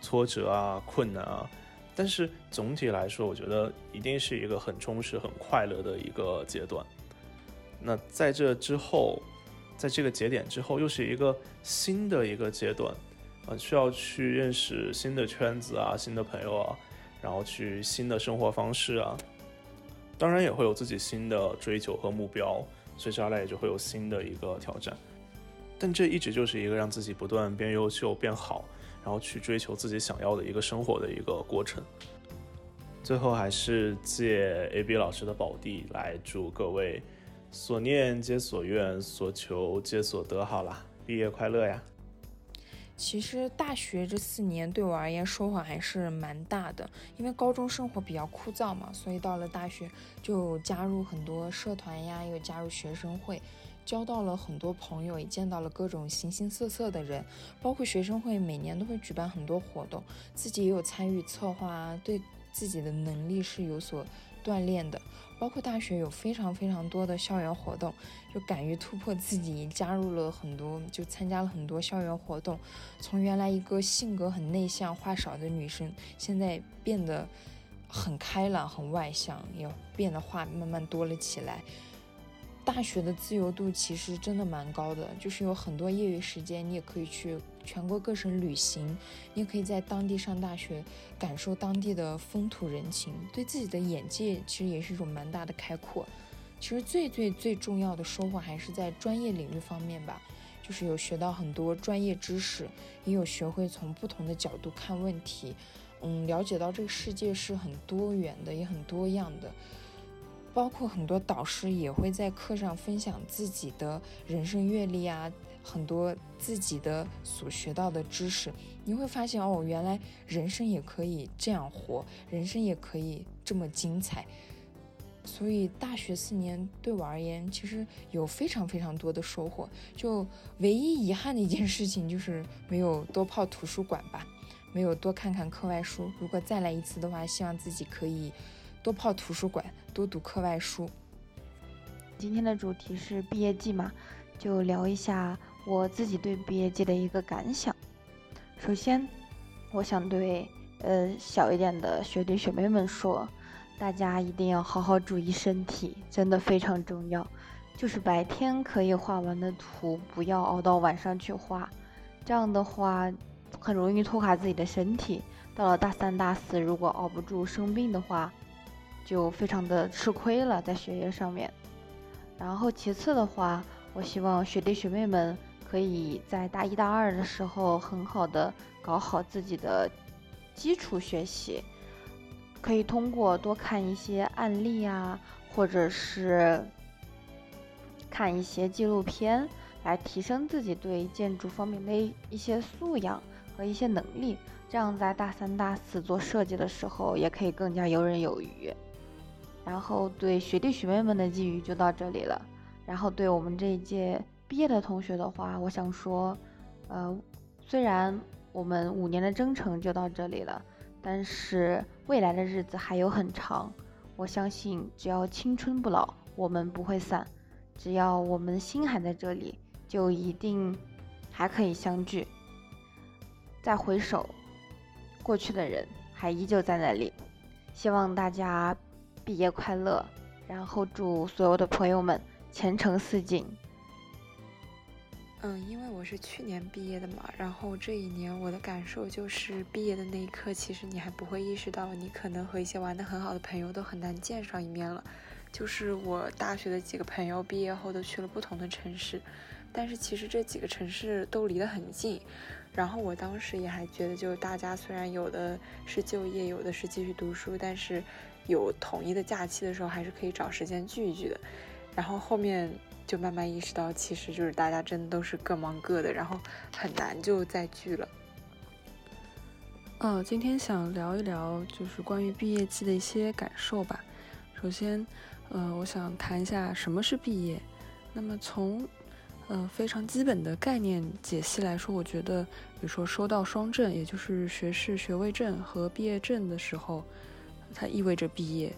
挫折啊、困难啊，但是总体来说，我觉得一定是一个很充实、很快乐的一个阶段。那在这之后。在这个节点之后，又是一个新的一个阶段，啊，需要去认识新的圈子啊，新的朋友啊，然后去新的生活方式啊，当然也会有自己新的追求和目标，随之而来也就会有新的一个挑战，但这一直就是一个让自己不断变优秀、变好，然后去追求自己想要的一个生活的一个过程。最后还是借 A B 老师的宝地来祝各位。所念皆所愿，所求皆所得。好了，毕业快乐呀！其实大学这四年对我而言收获还是蛮大的，因为高中生活比较枯燥嘛，所以到了大学就加入很多社团呀，又加入学生会，交到了很多朋友，也见到了各种形形色色的人。包括学生会每年都会举办很多活动，自己也有参与策划啊，对自己的能力是有所锻炼的。包括大学有非常非常多的校园活动，就敢于突破自己，加入了很多，就参加了很多校园活动。从原来一个性格很内向、话少的女生，现在变得很开朗、很外向，也变得话慢慢多了起来。大学的自由度其实真的蛮高的，就是有很多业余时间，你也可以去全国各省旅行，你也可以在当地上大学，感受当地的风土人情，对自己的眼界其实也是一种蛮大的开阔。其实最最最重要的收获还是在专业领域方面吧，就是有学到很多专业知识，也有学会从不同的角度看问题，嗯，了解到这个世界是很多元的，也很多样的。包括很多导师也会在课上分享自己的人生阅历啊，很多自己的所学到的知识，你会发现哦，原来人生也可以这样活，人生也可以这么精彩。所以大学四年对我而言，其实有非常非常多的收获。就唯一遗憾的一件事情就是没有多泡图书馆吧，没有多看看课外书。如果再来一次的话，希望自己可以。多泡图书馆，多读课外书。今天的主题是毕业季嘛，就聊一下我自己对毕业季的一个感想。首先，我想对呃小一点的学弟学妹们说，大家一定要好好注意身体，真的非常重要。就是白天可以画完的图，不要熬到晚上去画，这样的话很容易拖垮自己的身体。到了大三、大四，如果熬不住生病的话，就非常的吃亏了，在学业上面。然后其次的话，我希望学弟学妹们可以在大一、大二的时候很好的搞好自己的基础学习，可以通过多看一些案例啊，或者是看一些纪录片，来提升自己对建筑方面的一些素养和一些能力。这样在大三、大四做设计的时候，也可以更加游刃有余。然后对学弟学妹们的寄语就到这里了。然后对我们这一届毕业的同学的话，我想说，呃，虽然我们五年的征程就到这里了，但是未来的日子还有很长。我相信只要青春不老，我们不会散；只要我们心还在这里，就一定还可以相聚。再回首，过去的人还依旧在那里。希望大家。毕业快乐，然后祝所有的朋友们前程似锦。嗯，因为我是去年毕业的嘛，然后这一年我的感受就是，毕业的那一刻，其实你还不会意识到，你可能和一些玩的很好的朋友都很难见上一面了。就是我大学的几个朋友毕业后都去了不同的城市，但是其实这几个城市都离得很近。然后我当时也还觉得，就大家虽然有的是就业，有的是继续读书，但是有统一的假期的时候，还是可以找时间聚一聚的。然后后面就慢慢意识到，其实就是大家真的都是各忙各的，然后很难就再聚了。嗯，今天想聊一聊就是关于毕业季的一些感受吧。首先，呃，我想谈一下什么是毕业。那么从呃，非常基本的概念解析来说，我觉得，比如说收到双证，也就是学士学位证和毕业证的时候，它意味着毕业。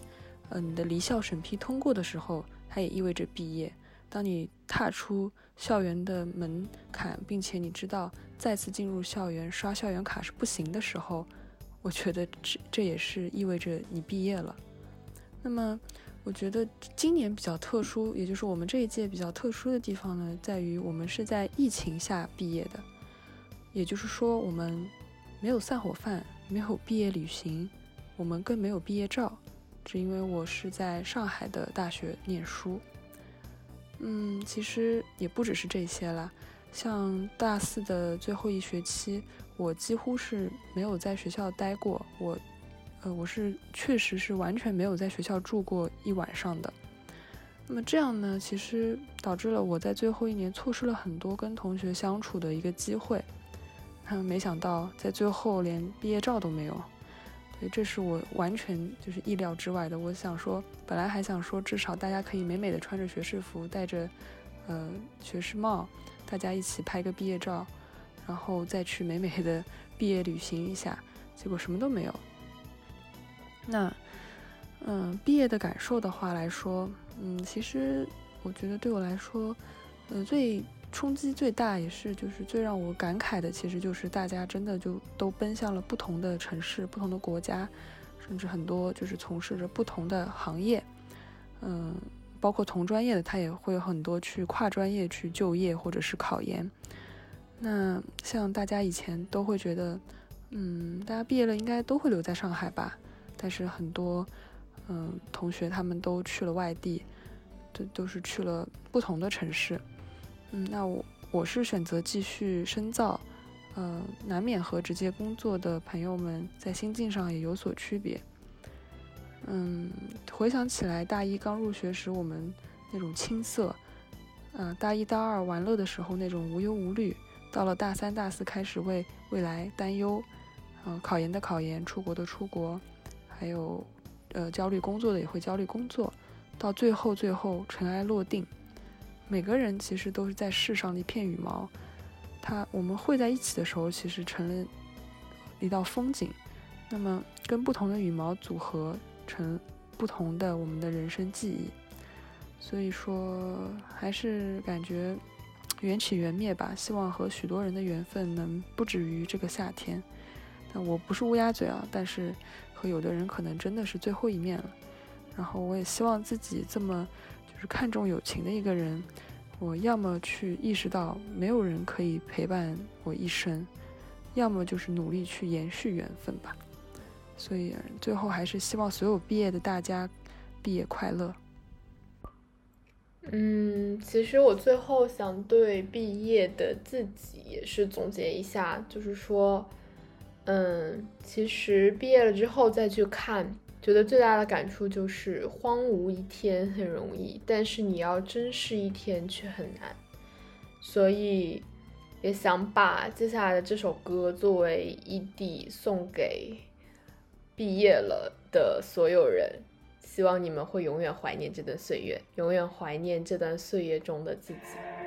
呃，你的离校审批通过的时候，它也意味着毕业。当你踏出校园的门槛，并且你知道再次进入校园刷校园卡是不行的时候，我觉得这这也是意味着你毕业了。那么。我觉得今年比较特殊，也就是我们这一届比较特殊的地方呢，在于我们是在疫情下毕业的，也就是说我们没有散伙饭，没有毕业旅行，我们更没有毕业照，只因为我是在上海的大学念书。嗯，其实也不只是这些啦，像大四的最后一学期，我几乎是没有在学校待过，我。呃，我是确实是完全没有在学校住过一晚上的。那么这样呢，其实导致了我在最后一年错失了很多跟同学相处的一个机会。他们没想到在最后连毕业照都没有，所以这是我完全就是意料之外的。我想说，本来还想说至少大家可以美美的穿着学士服，戴着呃学士帽，大家一起拍个毕业照，然后再去美美的毕业旅行一下。结果什么都没有。那，嗯，毕业的感受的话来说，嗯，其实我觉得对我来说，呃，最冲击最大也是就是最让我感慨的，其实就是大家真的就都奔向了不同的城市、不同的国家，甚至很多就是从事着不同的行业，嗯，包括同专业的他也会很多去跨专业去就业或者是考研。那像大家以前都会觉得，嗯，大家毕业了应该都会留在上海吧。但是很多，嗯，同学他们都去了外地，都都是去了不同的城市，嗯，那我我是选择继续深造，呃，难免和直接工作的朋友们在心境上也有所区别，嗯，回想起来，大一刚入学时我们那种青涩，呃，大一大二玩乐的时候那种无忧无虑，到了大三大四开始为未来担忧，嗯，考研的考研，出国的出国。还有，呃，焦虑工作的也会焦虑工作，到最后最后尘埃落定，每个人其实都是在世上的一片羽毛，它我们汇在一起的时候，其实成了一道风景，那么跟不同的羽毛组合成不同的我们的人生记忆，所以说还是感觉缘起缘灭吧，希望和许多人的缘分能不止于这个夏天，但我不是乌鸦嘴啊，但是。和有的人可能真的是最后一面了，然后我也希望自己这么是看重友情的一个人，我要么去意识到没有人可以陪伴我一生，要么就是努力去延续缘分吧。所以最后还是希望所有毕业的大家毕业快乐。嗯，其实我最后想对毕业的自己也是总结一下，就是说。嗯，其实毕业了之后再去看，觉得最大的感触就是荒芜一天很容易，但是你要珍视一天却很难。所以也想把接下来的这首歌作为一底送给毕业了的所有人，希望你们会永远怀念这段岁月，永远怀念这段岁月中的自己。